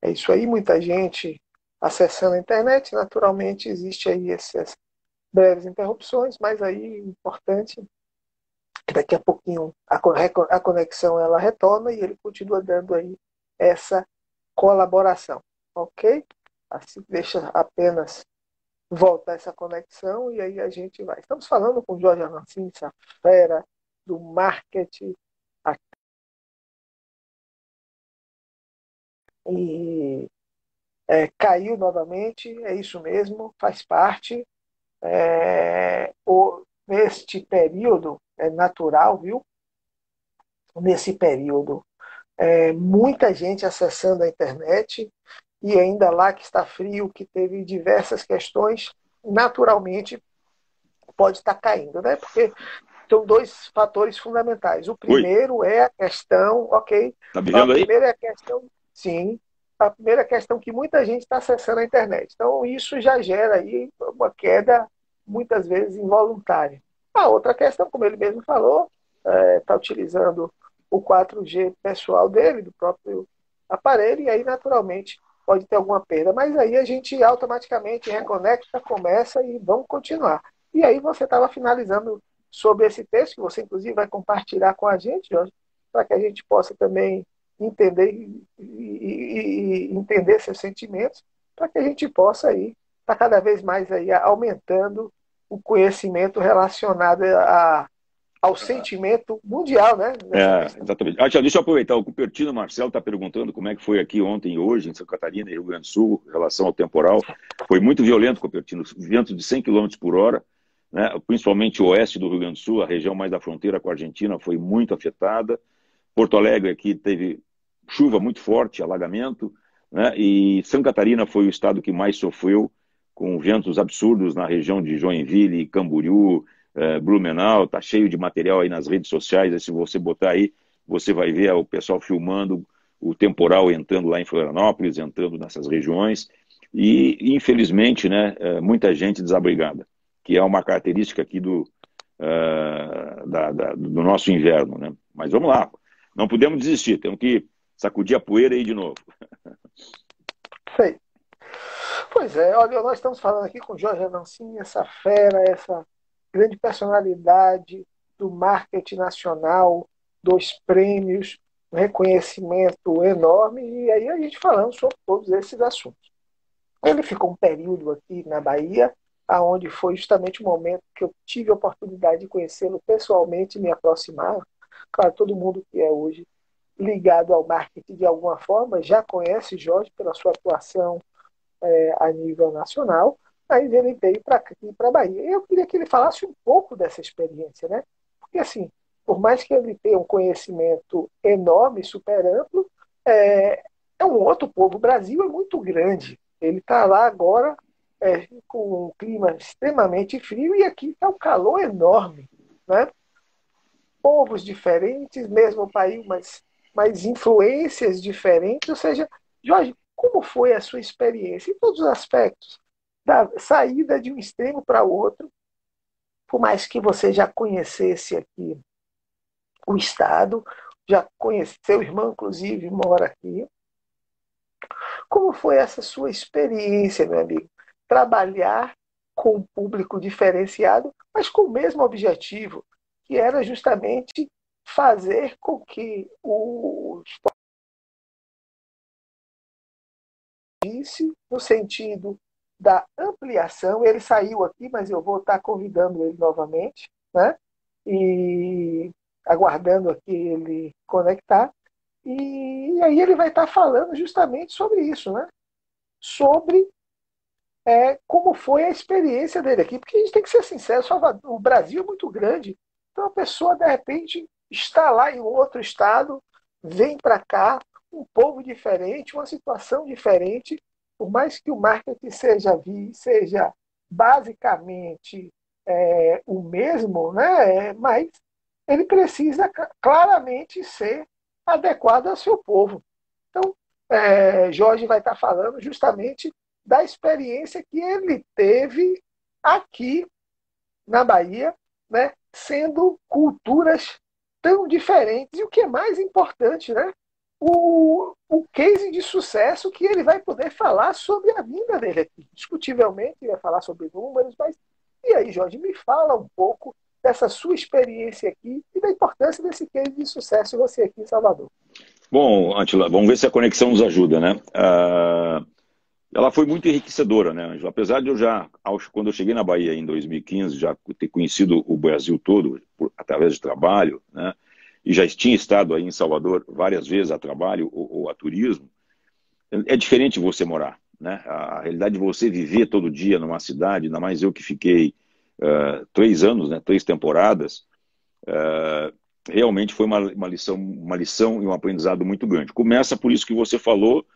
É isso aí, muita gente acessando a internet, naturalmente existe aí essas breves interrupções, mas aí o importante daqui a pouquinho a conexão ela retorna e ele continua dando aí essa colaboração, ok? Assim deixa apenas voltar essa conexão e aí a gente vai. Estamos falando com Jorge Arancini, essa fera do marketing e é, caiu novamente, é isso mesmo, faz parte. É, o, neste período, é natural, viu? Nesse período, é, muita gente acessando a internet e ainda lá que está frio, que teve diversas questões, naturalmente pode estar caindo, né? Porque são dois fatores fundamentais. O primeiro Oi. é a questão, ok? Tá me vendo aí? O primeiro é a questão, sim. A primeira questão que muita gente está acessando a internet. Então, isso já gera aí uma queda, muitas vezes involuntária. A outra questão, como ele mesmo falou, está é, tá utilizando o 4G pessoal dele, do próprio aparelho, e aí naturalmente pode ter alguma perda. Mas aí a gente automaticamente reconecta, começa e vamos continuar. E aí você estava finalizando sobre esse texto, que você inclusive vai compartilhar com a gente, para que a gente possa também entender e, e, e entender seus sentimentos, para que a gente possa aí estar tá cada vez mais aí aumentando o conhecimento relacionado a, ao sentimento mundial, né? É, exatamente. Ah, deixa eu aproveitar. O Cupertino Marcelo está perguntando como é que foi aqui ontem e hoje, em Santa Catarina e Rio Grande do Sul, em relação ao temporal. Foi muito violento, Cupertino. Vento de 100 km por hora, né? principalmente o oeste do Rio Grande do Sul, a região mais da fronteira com a Argentina, foi muito afetada. Porto Alegre aqui teve chuva muito forte, alagamento. Né? E Santa Catarina foi o estado que mais sofreu com ventos absurdos na região de Joinville, Camboriú, eh, Blumenau, tá cheio de material aí nas redes sociais, aí se você botar aí, você vai ver o pessoal filmando o temporal entrando lá em Florianópolis, entrando nessas regiões, e infelizmente, né, eh, muita gente desabrigada, que é uma característica aqui do, uh, da, da, do nosso inverno, né? Mas vamos lá, não podemos desistir, temos que sacudir a poeira aí de novo. Sei. Pois é, olha, nós estamos falando aqui com Jorge Avancini, essa fera, essa grande personalidade do marketing nacional, dos prêmios, um reconhecimento enorme, e aí a gente falando sobre todos esses assuntos. Ele ficou um período aqui na Bahia, aonde foi justamente o momento que eu tive a oportunidade de conhecê-lo pessoalmente me aproximar. Claro, todo mundo que é hoje ligado ao marketing de alguma forma já conhece Jorge pela sua atuação é, a nível nacional, mas ele veio para aqui, para a Bahia. Eu queria que ele falasse um pouco dessa experiência, né? Porque, assim, por mais que ele tenha um conhecimento enorme, super amplo, é, é um outro povo. O Brasil é muito grande. Ele está lá agora é, com um clima extremamente frio e aqui está um calor enorme, né? Povos diferentes, mesmo país, mas, mas influências diferentes. Ou seja, Jorge, como foi a sua experiência em todos os aspectos? Da saída de um extremo para outro, por mais que você já conhecesse aqui o Estado, já conheceu, seu irmão, inclusive, mora aqui. Como foi essa sua experiência, meu amigo? Trabalhar com um público diferenciado, mas com o mesmo objetivo, que era justamente fazer com que os no sentido da ampliação. Ele saiu aqui, mas eu vou estar convidando ele novamente, né? E aguardando aqui ele conectar. E, e aí ele vai estar falando justamente sobre isso, né? Sobre é, como foi a experiência dele aqui. Porque a gente tem que ser sincero, o Brasil é muito grande. Então a pessoa, de repente, está lá em outro estado, vem para cá, um povo diferente, uma situação diferente, por mais que o marketing seja, seja basicamente é, o mesmo, né? mas ele precisa claramente ser adequado ao seu povo. Então, é, Jorge vai estar falando justamente da experiência que ele teve aqui na Bahia, né, sendo culturas tão diferentes. E o que é mais importante, né, o, o case de sucesso que ele vai poder falar sobre a vinda dele aqui. Discutivelmente, ele vai falar sobre números, mas. E aí, Jorge, me fala um pouco dessa sua experiência aqui e da importância desse case de sucesso você aqui em Salvador. Bom, Antila, vamos ver se a conexão nos ajuda, né? Uh, ela foi muito enriquecedora, né, Angela? Apesar de eu já, quando eu cheguei na Bahia em 2015, já ter conhecido o Brasil todo por, através de trabalho, né? E já tinha estado aí em Salvador várias vezes a trabalho ou, ou a turismo, é diferente você morar, né? A realidade de você viver todo dia numa cidade, ainda mais eu que fiquei uh, três anos, né? Três temporadas, uh, realmente foi uma, uma, lição, uma lição e um aprendizado muito grande. Começa por isso que você falou,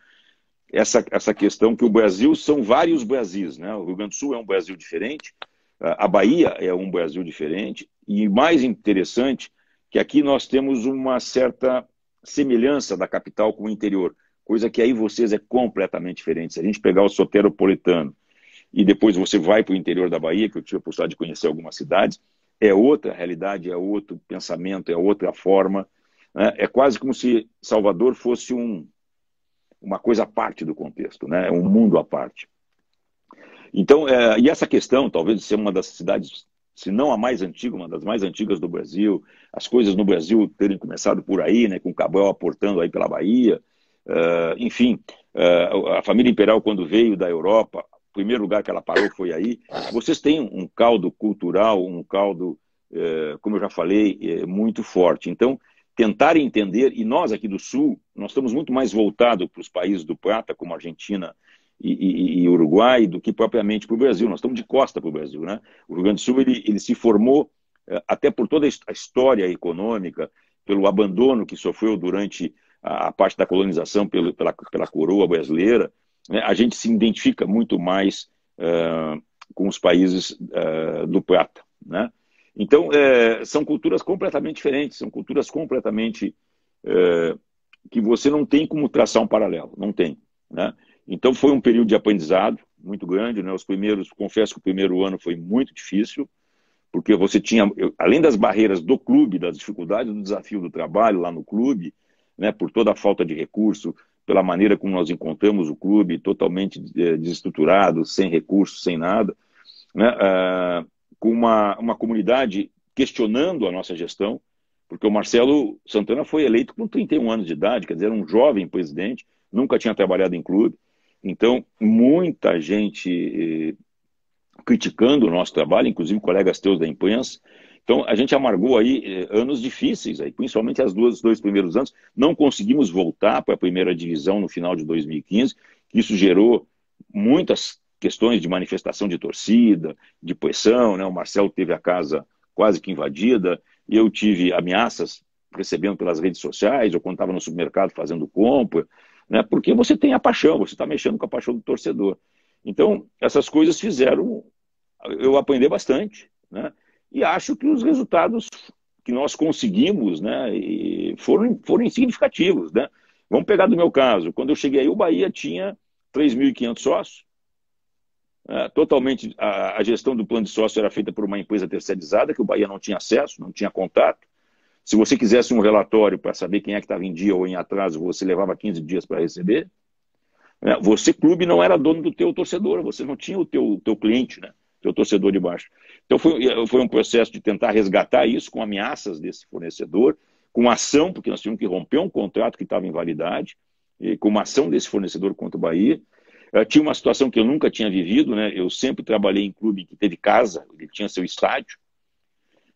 essa, essa questão que o Brasil são vários Brasis, né? O Rio Grande do Sul é um Brasil diferente, a Bahia é um Brasil diferente, e mais interessante, que aqui nós temos uma certa semelhança da capital com o interior, coisa que aí vocês é completamente diferente. Se a gente pegar o soteropolitano e depois você vai para o interior da Bahia, que eu tive a oportunidade de conhecer algumas cidades, é outra realidade, é outro pensamento, é outra forma. Né? É quase como se Salvador fosse um, uma coisa à parte do contexto, né? é um mundo à parte. Então, é, e essa questão, talvez de ser uma das cidades, se não a mais antiga, uma das mais antigas do Brasil, as coisas no Brasil terem começado por aí, né, com o Cabral aportando aí pela Bahia, uh, enfim, uh, a família imperial quando veio da Europa, primeiro lugar que ela parou foi aí. Vocês têm um caldo cultural, um caldo, é, como eu já falei, é, muito forte. Então, tentar entender, e nós aqui do Sul, nós estamos muito mais voltados para os países do Prata, como Argentina e, e, e Uruguai, do que propriamente para o Brasil. Nós estamos de costa para o Brasil. Né? O Rio Grande do Sul ele, ele se formou, até por toda a história econômica, pelo abandono que sofreu durante a, parte da colonização pela, pela coroa brasileira, né, a gente se identifica muito mais uh, com os países uh, do Prata. Né? Então, uh, são culturas completamente diferentes, são culturas completamente que você não tem como traçar um paralelo, não tem. Né? Então, foi um período de aprendizado muito grande. Né? Os primeiros, confesso que o primeiro ano foi muito difícil, porque você tinha, além das barreiras do clube, das dificuldades do desafio do trabalho lá no clube, né, por toda a falta de recurso, pela maneira como nós encontramos o clube totalmente eh, desestruturado, sem recursos, sem nada, né, uh, com uma, uma comunidade questionando a nossa gestão, porque o Marcelo Santana foi eleito com 31 anos de idade, quer dizer, era um jovem presidente, nunca tinha trabalhado em clube, então muita gente eh, criticando o nosso trabalho, inclusive colegas teus da imprensa, então, a gente amargou aí eh, anos difíceis, aí, principalmente as duas, os dois primeiros anos. Não conseguimos voltar para a primeira divisão no final de 2015. Isso gerou muitas questões de manifestação de torcida, de pressão. Né? O Marcelo teve a casa quase que invadida, eu tive ameaças recebendo pelas redes sociais, ou quando estava no supermercado fazendo compra, né? porque você tem a paixão, você está mexendo com a paixão do torcedor. Então, essas coisas fizeram eu aprender bastante. Né? e acho que os resultados que nós conseguimos né, foram, foram significativos. Né? Vamos pegar do meu caso. Quando eu cheguei aí, o Bahia tinha 3.500 sócios. É, totalmente a, a, gestão do plano de sócio era feita por uma empresa terceirizada, que o Bahia não tinha acesso, não tinha contato. Se você quisesse um relatório para saber quem é que estava em dia ou em atraso, você levava 15 dias para receber. É, você, clube, não era dono do teu torcedor, você não tinha o teu, teu cliente, né? Teu torcedor de baixo. Então foi, foi um processo de tentar resgatar isso com ameaças desse fornecedor, com ação, porque nós tínhamos que romper um contrato que estava em validade, com uma ação desse fornecedor contra o Bahia. Uh, tinha uma situação que eu nunca tinha vivido, né? Eu sempre trabalhei em clube que teve casa, ele tinha seu estádio.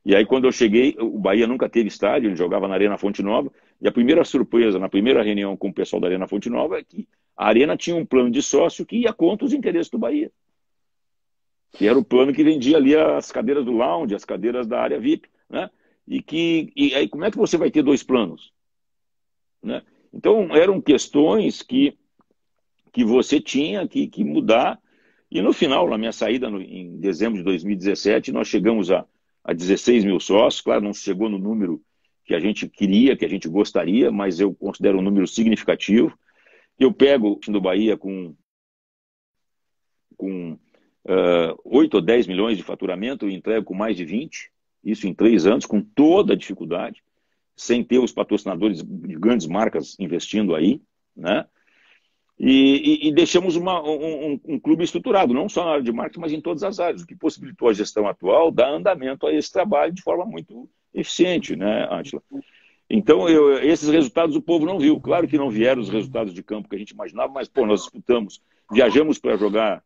E aí, quando eu cheguei, o Bahia nunca teve estádio, ele jogava na Arena Fonte Nova. E a primeira surpresa, na primeira reunião com o pessoal da Arena Fonte Nova, é que a Arena tinha um plano de sócio que ia contra os interesses do Bahia. Que era o plano que vendia ali as cadeiras do lounge, as cadeiras da área VIP. Né? E que e aí, como é que você vai ter dois planos? Né? Então, eram questões que, que você tinha que, que mudar. E no final, na minha saída no, em dezembro de 2017, nós chegamos a, a 16 mil sócios. Claro, não chegou no número que a gente queria, que a gente gostaria, mas eu considero um número significativo. Eu pego do Bahia com, com uh, 8 ou 10 milhões de faturamento e entrego com mais de 20, isso em três anos, com toda a dificuldade sem ter os patrocinadores de grandes marcas investindo aí, né? E, e, e deixamos uma, um, um, clube estruturado, não só na área de marketing, mas em todas as áreas, o que possibilitou a gestão atual dar andamento a esse trabalho de forma muito eficiente, né, Angela? Então, eu, esses resultados o povo não viu. Claro que não vieram os resultados de campo que a gente imaginava, mas, pô, nós disputamos, viajamos para jogar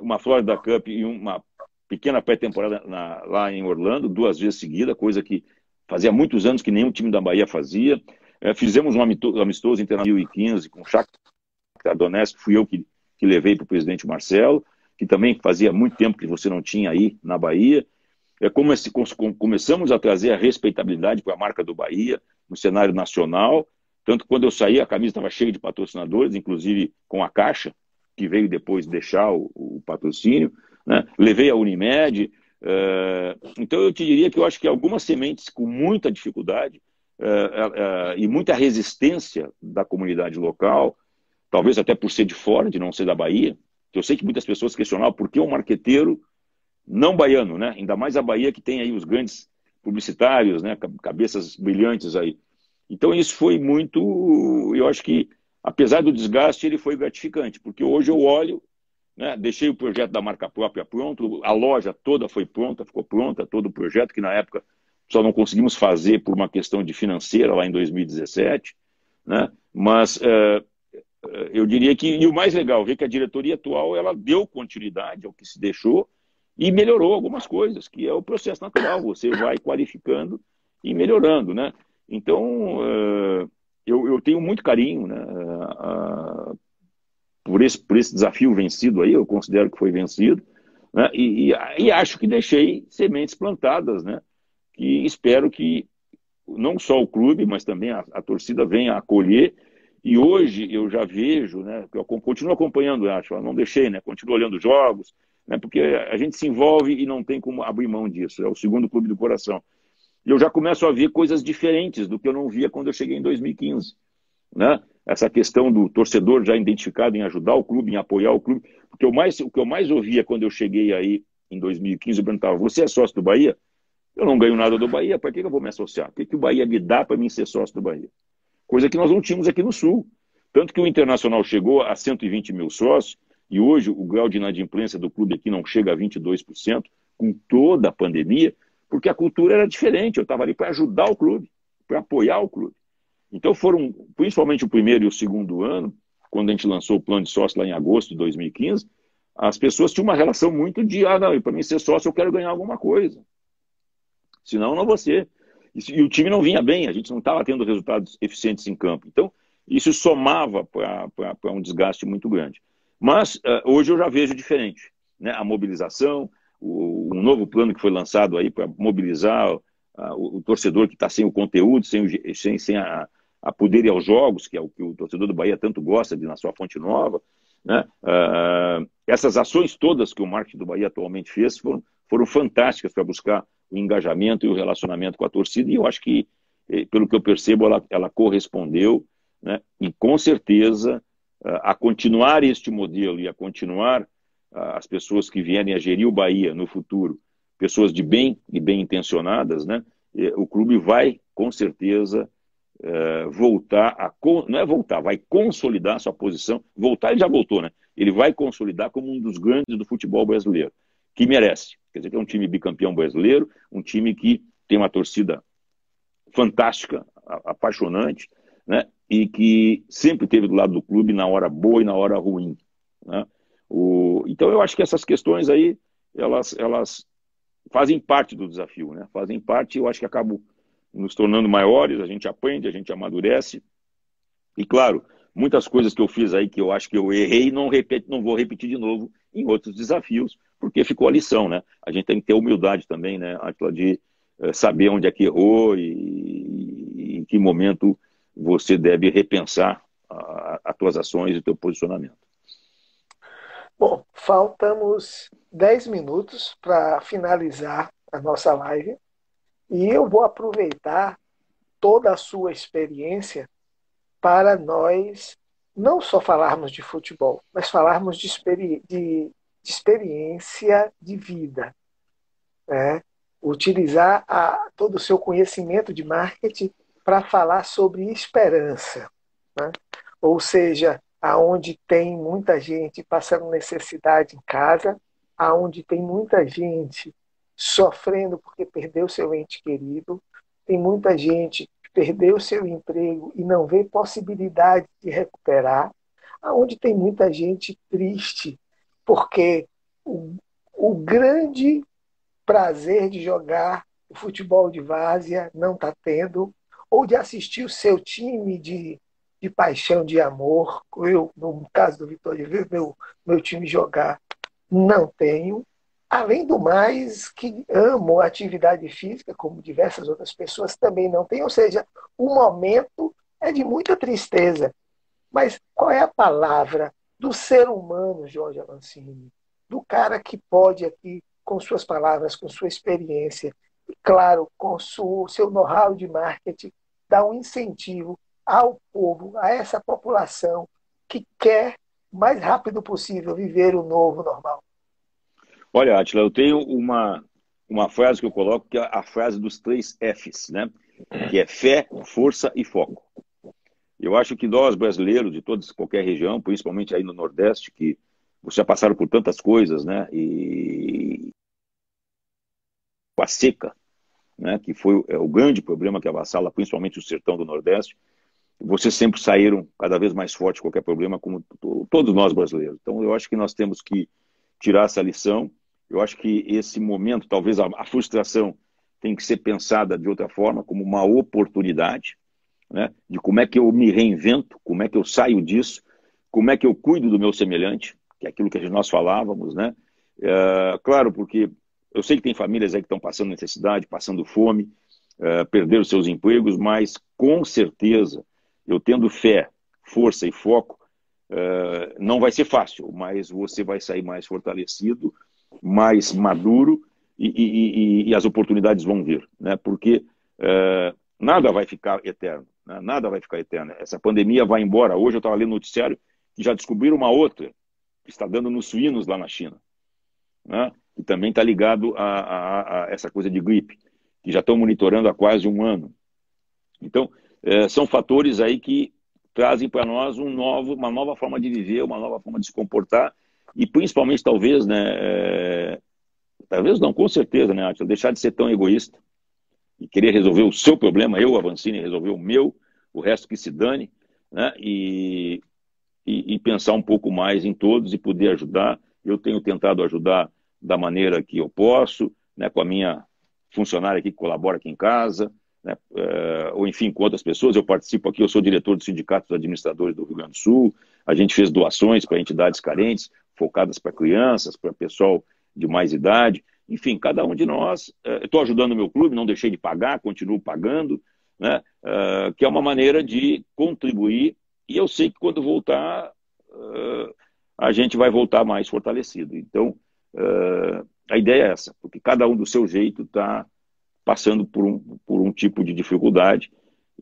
uma Florida Cup e uma pequena pré-temporada lá em Orlando, duas vezes seguida, coisa que Fazia muitos anos que nenhum time da Bahia fazia. É, fizemos um amistoso em 2015 com o Shakhtar Donetsk, fui eu que, que levei para o presidente Marcelo, que também fazia muito tempo que você não tinha aí na Bahia. É, como esse, começamos a trazer a respeitabilidade para a marca do Bahia no cenário nacional. Tanto quando eu saí, a camisa estava cheia de patrocinadores, inclusive com a Caixa, que veio depois deixar o, o patrocínio. Né? Levei a Unimed, é, então eu te diria que eu acho que algumas sementes com muita dificuldade é, é, e muita resistência da comunidade local, talvez até por ser de fora, de não ser da Bahia, que eu sei que muitas pessoas questionavam por que um marqueteiro não baiano, né? ainda mais a Bahia que tem aí os grandes publicitários, né? cabeças brilhantes aí. Então isso foi muito, eu acho que apesar do desgaste, ele foi gratificante, porque hoje eu olho né? Deixei o projeto da marca própria pronto, a loja toda foi pronta, ficou pronta, todo o projeto, que na época só não conseguimos fazer por uma questão de financeira lá em 2017. Né? Mas é, é, eu diria que, e o mais legal, ver que a diretoria atual ela deu continuidade ao que se deixou e melhorou algumas coisas, que é o processo natural, você vai qualificando e melhorando. Né? Então, é, eu, eu tenho muito carinho né, por esse, por esse desafio vencido aí, eu considero que foi vencido, né? e, e, e, acho que deixei sementes plantadas, né? que espero que não só o clube, mas também a, a torcida venha acolher, e hoje eu já vejo, né, eu continuo acompanhando, acho, não deixei, né, continuo olhando jogos, né, porque a gente se envolve e não tem como abrir mão disso, é o segundo clube do coração. E eu já começo a ver coisas diferentes do que eu não via quando eu cheguei em 2015, né? essa questão do torcedor já identificado em ajudar o clube, em apoiar o clube. Porque o, mais, o que eu mais ouvia quando eu cheguei aí em 2015, eu perguntava: você é sócio do Bahia? Eu não ganho nada do Bahia, para que eu vou me associar? O que, que o Bahia me dá para mim ser sócio do Bahia? Coisa que nós não tínhamos aqui no Sul. Tanto que o Internacional chegou a 120 mil sócios, e hoje o grau de inadimplência do clube aqui não chega a 22%, com toda a pandemia, porque a cultura era diferente. Eu estava ali para ajudar o clube, para apoiar o clube. Então foram, principalmente o primeiro e o segundo ano, quando a gente lançou o plano de sócio lá em agosto de 2015, as pessoas tinham uma relação muito de, ah, não, para mim ser sócio eu quero ganhar alguma coisa. Senão não vou ser. E o time não vinha bem, a gente não estava tendo resultados eficientes em campo. Então, isso somava para um desgaste muito grande. Mas uh, hoje eu já vejo diferente. Né? A mobilização, o, um novo plano que foi lançado aí para mobilizar o, o, torcedor que está sem o conteúdo, sem, o, sem, sem a, a poder ir aos jogos, que é o que o torcedor do Bahia tanto gosta de na sua Fonte Nova. Né? Uh, essas ações todas que o marketing do Bahia atualmente fez foram, foram fantásticas para buscar o engajamento e o relacionamento com a torcida, e eu acho que, eh, pelo que eu percebo, ela, ela correspondeu, né? e com certeza, uh, a continuar este modelo e a continuar as pessoas que vierem a gerir o Bahia no futuro, pessoas de bem e bem intencionadas, né? o clube vai, com certeza, é, voltar a. Não é voltar, vai consolidar sua posição. Voltar, ele já voltou, né? Ele vai consolidar como um dos grandes do futebol brasileiro, que merece. Quer dizer, que é um time bicampeão brasileiro, um time que tem uma torcida fantástica, apaixonante, né? E que sempre teve do lado do clube na hora boa e na hora ruim. Né? O... Então eu acho que essas questões aí, elas, elas fazem parte do desafio, né? Fazem parte, eu acho que acabam nos tornando maiores, a gente aprende, a gente amadurece. E claro, muitas coisas que eu fiz aí que eu acho que eu errei, não, repete, não vou repetir de novo em outros desafios, porque ficou a lição, né? A gente tem que ter humildade também, né, Atila, de é, saber onde é que errou e, e, em que momento você deve repensar as tuas ações e o teu posicionamento. Bom, faltamos 10 minutos para finalizar a nossa live e eu vou aproveitar toda a sua experiência para nós não só falarmos de futebol, mas falarmos de, experi de, de experiência de vida. Né? Utilizar a, todo o seu conhecimento de marketing para falar sobre esperança. Né? Ou seja, aonde tem muita gente passando necessidade em casa, aonde tem muita gente sofrendo porque perdeu seu ente querido, tem muita gente que perdeu seu emprego e não vê possibilidade de recuperar, aonde tem muita gente triste porque o, o grande prazer de jogar o futebol de várzea não está tendo, ou de assistir o seu time de de paixão, de amor. Eu, no caso do Vitória, ver meu, meu time jogar, não tenho. Além do mais, que amo atividade física, como diversas outras pessoas também não têm. Ou seja, o momento é de muita tristeza. Mas qual é a palavra do ser humano, Jorge Avancini? Do cara que pode aqui, com suas palavras, com sua experiência, e claro, com o seu know-how de marketing, dar um incentivo ao povo, a essa população que quer mais rápido possível viver o novo normal? Olha, Atila, eu tenho uma, uma frase que eu coloco que é a frase dos três Fs, né? Que é fé, força e foco. Eu acho que nós, brasileiros, de toda qualquer região, principalmente aí no Nordeste, que já passaram por tantas coisas, né? E a seca, né? Que foi é, o grande problema que avassala principalmente o sertão do Nordeste vocês sempre saíram cada vez mais fortes qualquer problema, como todos nós brasileiros. Então, eu acho que nós temos que tirar essa lição. Eu acho que esse momento, talvez a, a frustração, tem que ser pensada de outra forma, como uma oportunidade, né? de como é que eu me reinvento, como é que eu saio disso, como é que eu cuido do meu semelhante, que é aquilo que nós falávamos, né? É, claro, porque eu sei que tem famílias aí que estão passando necessidade, passando fome, é, perderam seus empregos, mas com certeza eu tendo fé, força e foco, uh, não vai ser fácil, mas você vai sair mais fortalecido, mais maduro e, e, e, e as oportunidades vão vir, né? Porque uh, nada vai ficar eterno, né? nada vai ficar eterno. Essa pandemia vai embora. Hoje eu estava lendo no noticiário que já descobriram uma outra que está dando nos suínos lá na China, né? E também está ligado a, a, a essa coisa de gripe, que já estão monitorando há quase um ano. Então, é, são fatores aí que trazem para nós um novo, uma nova forma de viver, uma nova forma de se comportar e principalmente talvez, né, é, talvez não, com certeza, né, Atila, deixar de ser tão egoísta e querer resolver o seu problema, eu, Avancini, resolver o meu, o resto que se dane, né, e, e, e pensar um pouco mais em todos e poder ajudar. Eu tenho tentado ajudar da maneira que eu posso, né, com a minha funcionária aqui que colabora aqui em casa, né, uh, ou enfim, com outras pessoas. Eu participo aqui, eu sou diretor do Sindicato dos Administradores do Rio Grande do Sul. A gente fez doações para entidades carentes, focadas para crianças, para pessoal de mais idade. Enfim, cada um de nós. Estou ajudando o meu clube, não deixei de pagar, continuo pagando, né, uh, que é uma maneira de contribuir. E eu sei que quando voltar, a gente vai voltar mais fortalecido. Então, a ideia é essa, porque cada um do seu jeito está passando por um, por um tipo de dificuldade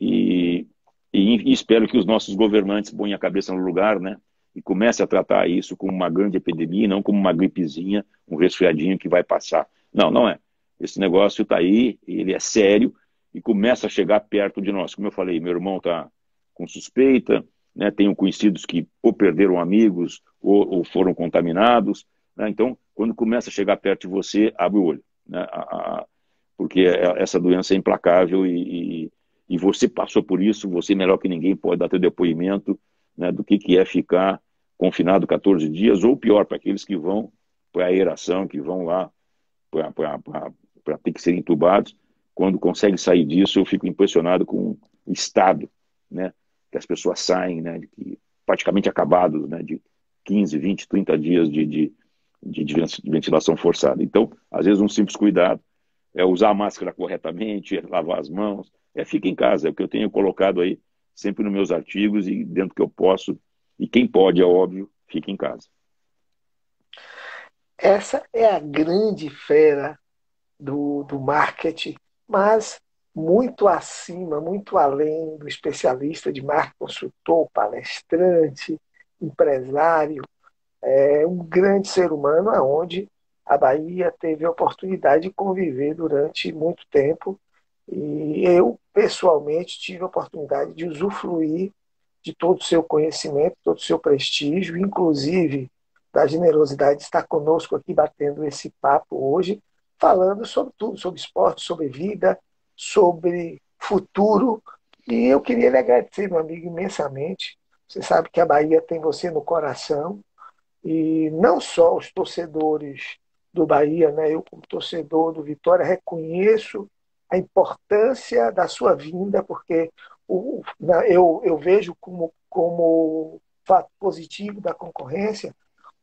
e, e, e espero que os nossos governantes ponham a cabeça no lugar, né? E comece a tratar isso como uma grande epidemia, não como uma gripezinha, um resfriadinho que vai passar. Não, não é. Esse negócio está aí, ele é sério e começa a chegar perto de nós. Como eu falei, meu irmão está com suspeita, né? tenho conhecidos que ou perderam amigos ou, ou foram contaminados. Né? Então, quando começa a chegar perto de você, abre o olho. Né? A, a, porque é, essa doença é implacável e, e, e, você passou por isso, você melhor que ninguém pode dar seu depoimento né, do que, que é ficar confinado 14 dias, ou pior, para aqueles que vão para a aeração, que vão lá para ter que ser entubados. Quando consegue sair disso, eu fico impressionado com o estado, né? Que as pessoas saem, né? De que, praticamente acabados, né? De 15, 20, 30 dias de, de, de ventilação forçada. Então, às vezes, um simples cuidado é usar a máscara corretamente, é lavar as mãos, é fica em casa, é o que eu tenho colocado aí sempre nos meus artigos e dentro que eu posso. E quem pode, é óbvio, fica em casa. Essa é a grande fera do, do marketing, mas muito acima, muito além do especialista de marketing, consultor, palestrante, empresário, é um grande ser humano aonde a Bahia teve a oportunidade de conviver durante muito tempo e eu pessoalmente tive a oportunidade de usufruir de todo o seu conhecimento, todo o seu prestígio, inclusive da generosidade de estar conosco aqui batendo esse papo hoje, falando sobre tudo, sobre esporte, sobre vida, sobre futuro. E eu queria lhe agradecer, meu amigo, imensamente. Você sabe que a Bahia tem você no coração. E não só os torcedores do Bahia, né? eu, como torcedor do Vitória, reconheço a importância da sua vinda, porque o, eu, eu vejo como, como fato positivo da concorrência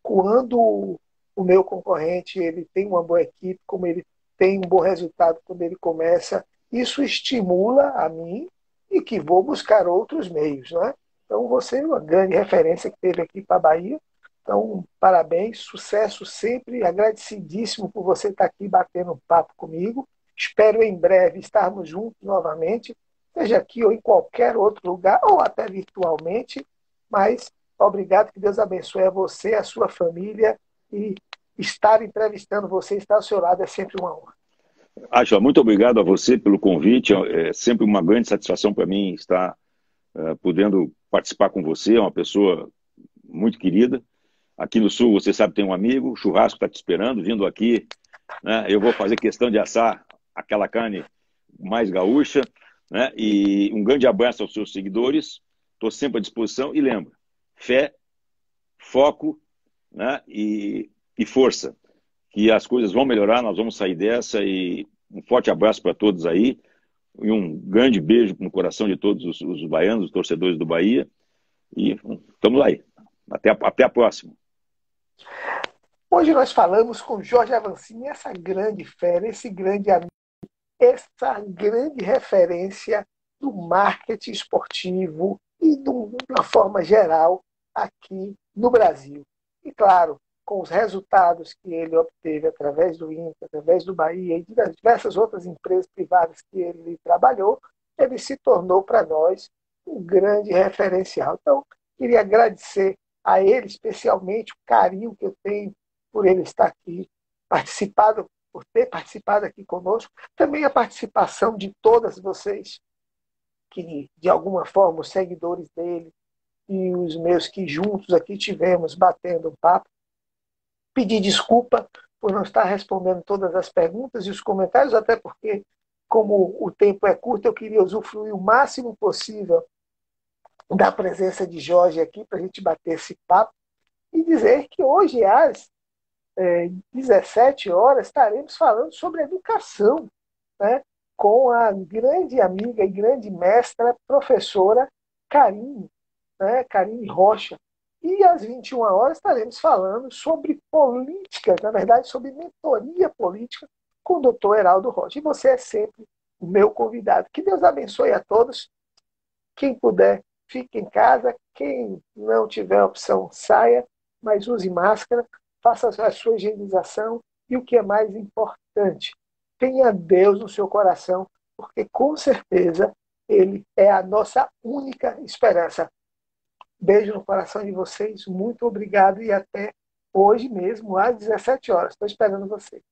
quando o meu concorrente ele tem uma boa equipe, como ele tem um bom resultado quando ele começa, isso estimula a mim e que vou buscar outros meios. Né? Então, você é uma grande referência que teve aqui para a Bahia. Então, parabéns, sucesso sempre, agradecidíssimo por você estar aqui batendo papo comigo. Espero em breve estarmos juntos novamente, seja aqui ou em qualquer outro lugar, ou até virtualmente. Mas obrigado, que Deus abençoe a você, a sua família e estar entrevistando você, estar ao seu lado é sempre uma honra. Acha, muito obrigado a você pelo convite. É sempre uma grande satisfação para mim estar uh, podendo participar com você. É uma pessoa muito querida. Aqui no Sul, você sabe, tem um amigo, o churrasco está te esperando, vindo aqui. Né? Eu vou fazer questão de assar aquela carne mais gaúcha. Né? E um grande abraço aos seus seguidores. Estou sempre à disposição. E lembra, fé, foco né? e, e força. Que as coisas vão melhorar, nós vamos sair dessa. E um forte abraço para todos aí. E um grande beijo no coração de todos os, os baianos, os torcedores do Bahia. E estamos aí. Até a, até a próxima. Hoje nós falamos com Jorge Avancini, essa grande fera, esse grande amigo essa grande referência do marketing esportivo e de uma forma geral aqui no Brasil. E claro, com os resultados que ele obteve através do INPE, através do Bahia e das diversas outras empresas privadas que ele trabalhou, ele se tornou para nós um grande referencial. Então, queria agradecer a ele especialmente o carinho que eu tenho por ele estar aqui, participado por ter participado aqui conosco, também a participação de todas vocês, que de alguma forma os seguidores dele e os meus que juntos aqui tivemos batendo um papo. Pedir desculpa por não estar respondendo todas as perguntas e os comentários, até porque, como o tempo é curto, eu queria usufruir o máximo possível da presença de Jorge aqui para a gente bater esse papo e dizer que hoje, às é, 17 horas, estaremos falando sobre educação, né, com a grande amiga e grande mestra, professora Karine, né, Karine Rocha. E às 21 horas estaremos falando sobre política, na verdade, sobre mentoria política com o doutor Heraldo Rocha. E você é sempre o meu convidado. Que Deus abençoe a todos. Quem puder, fique em casa. Quem não tiver opção, saia, mas use máscara faça a sua higienização e o que é mais importante, tenha Deus no seu coração, porque com certeza Ele é a nossa única esperança. Beijo no coração de vocês, muito obrigado e até hoje mesmo, às 17 horas. Estou esperando vocês.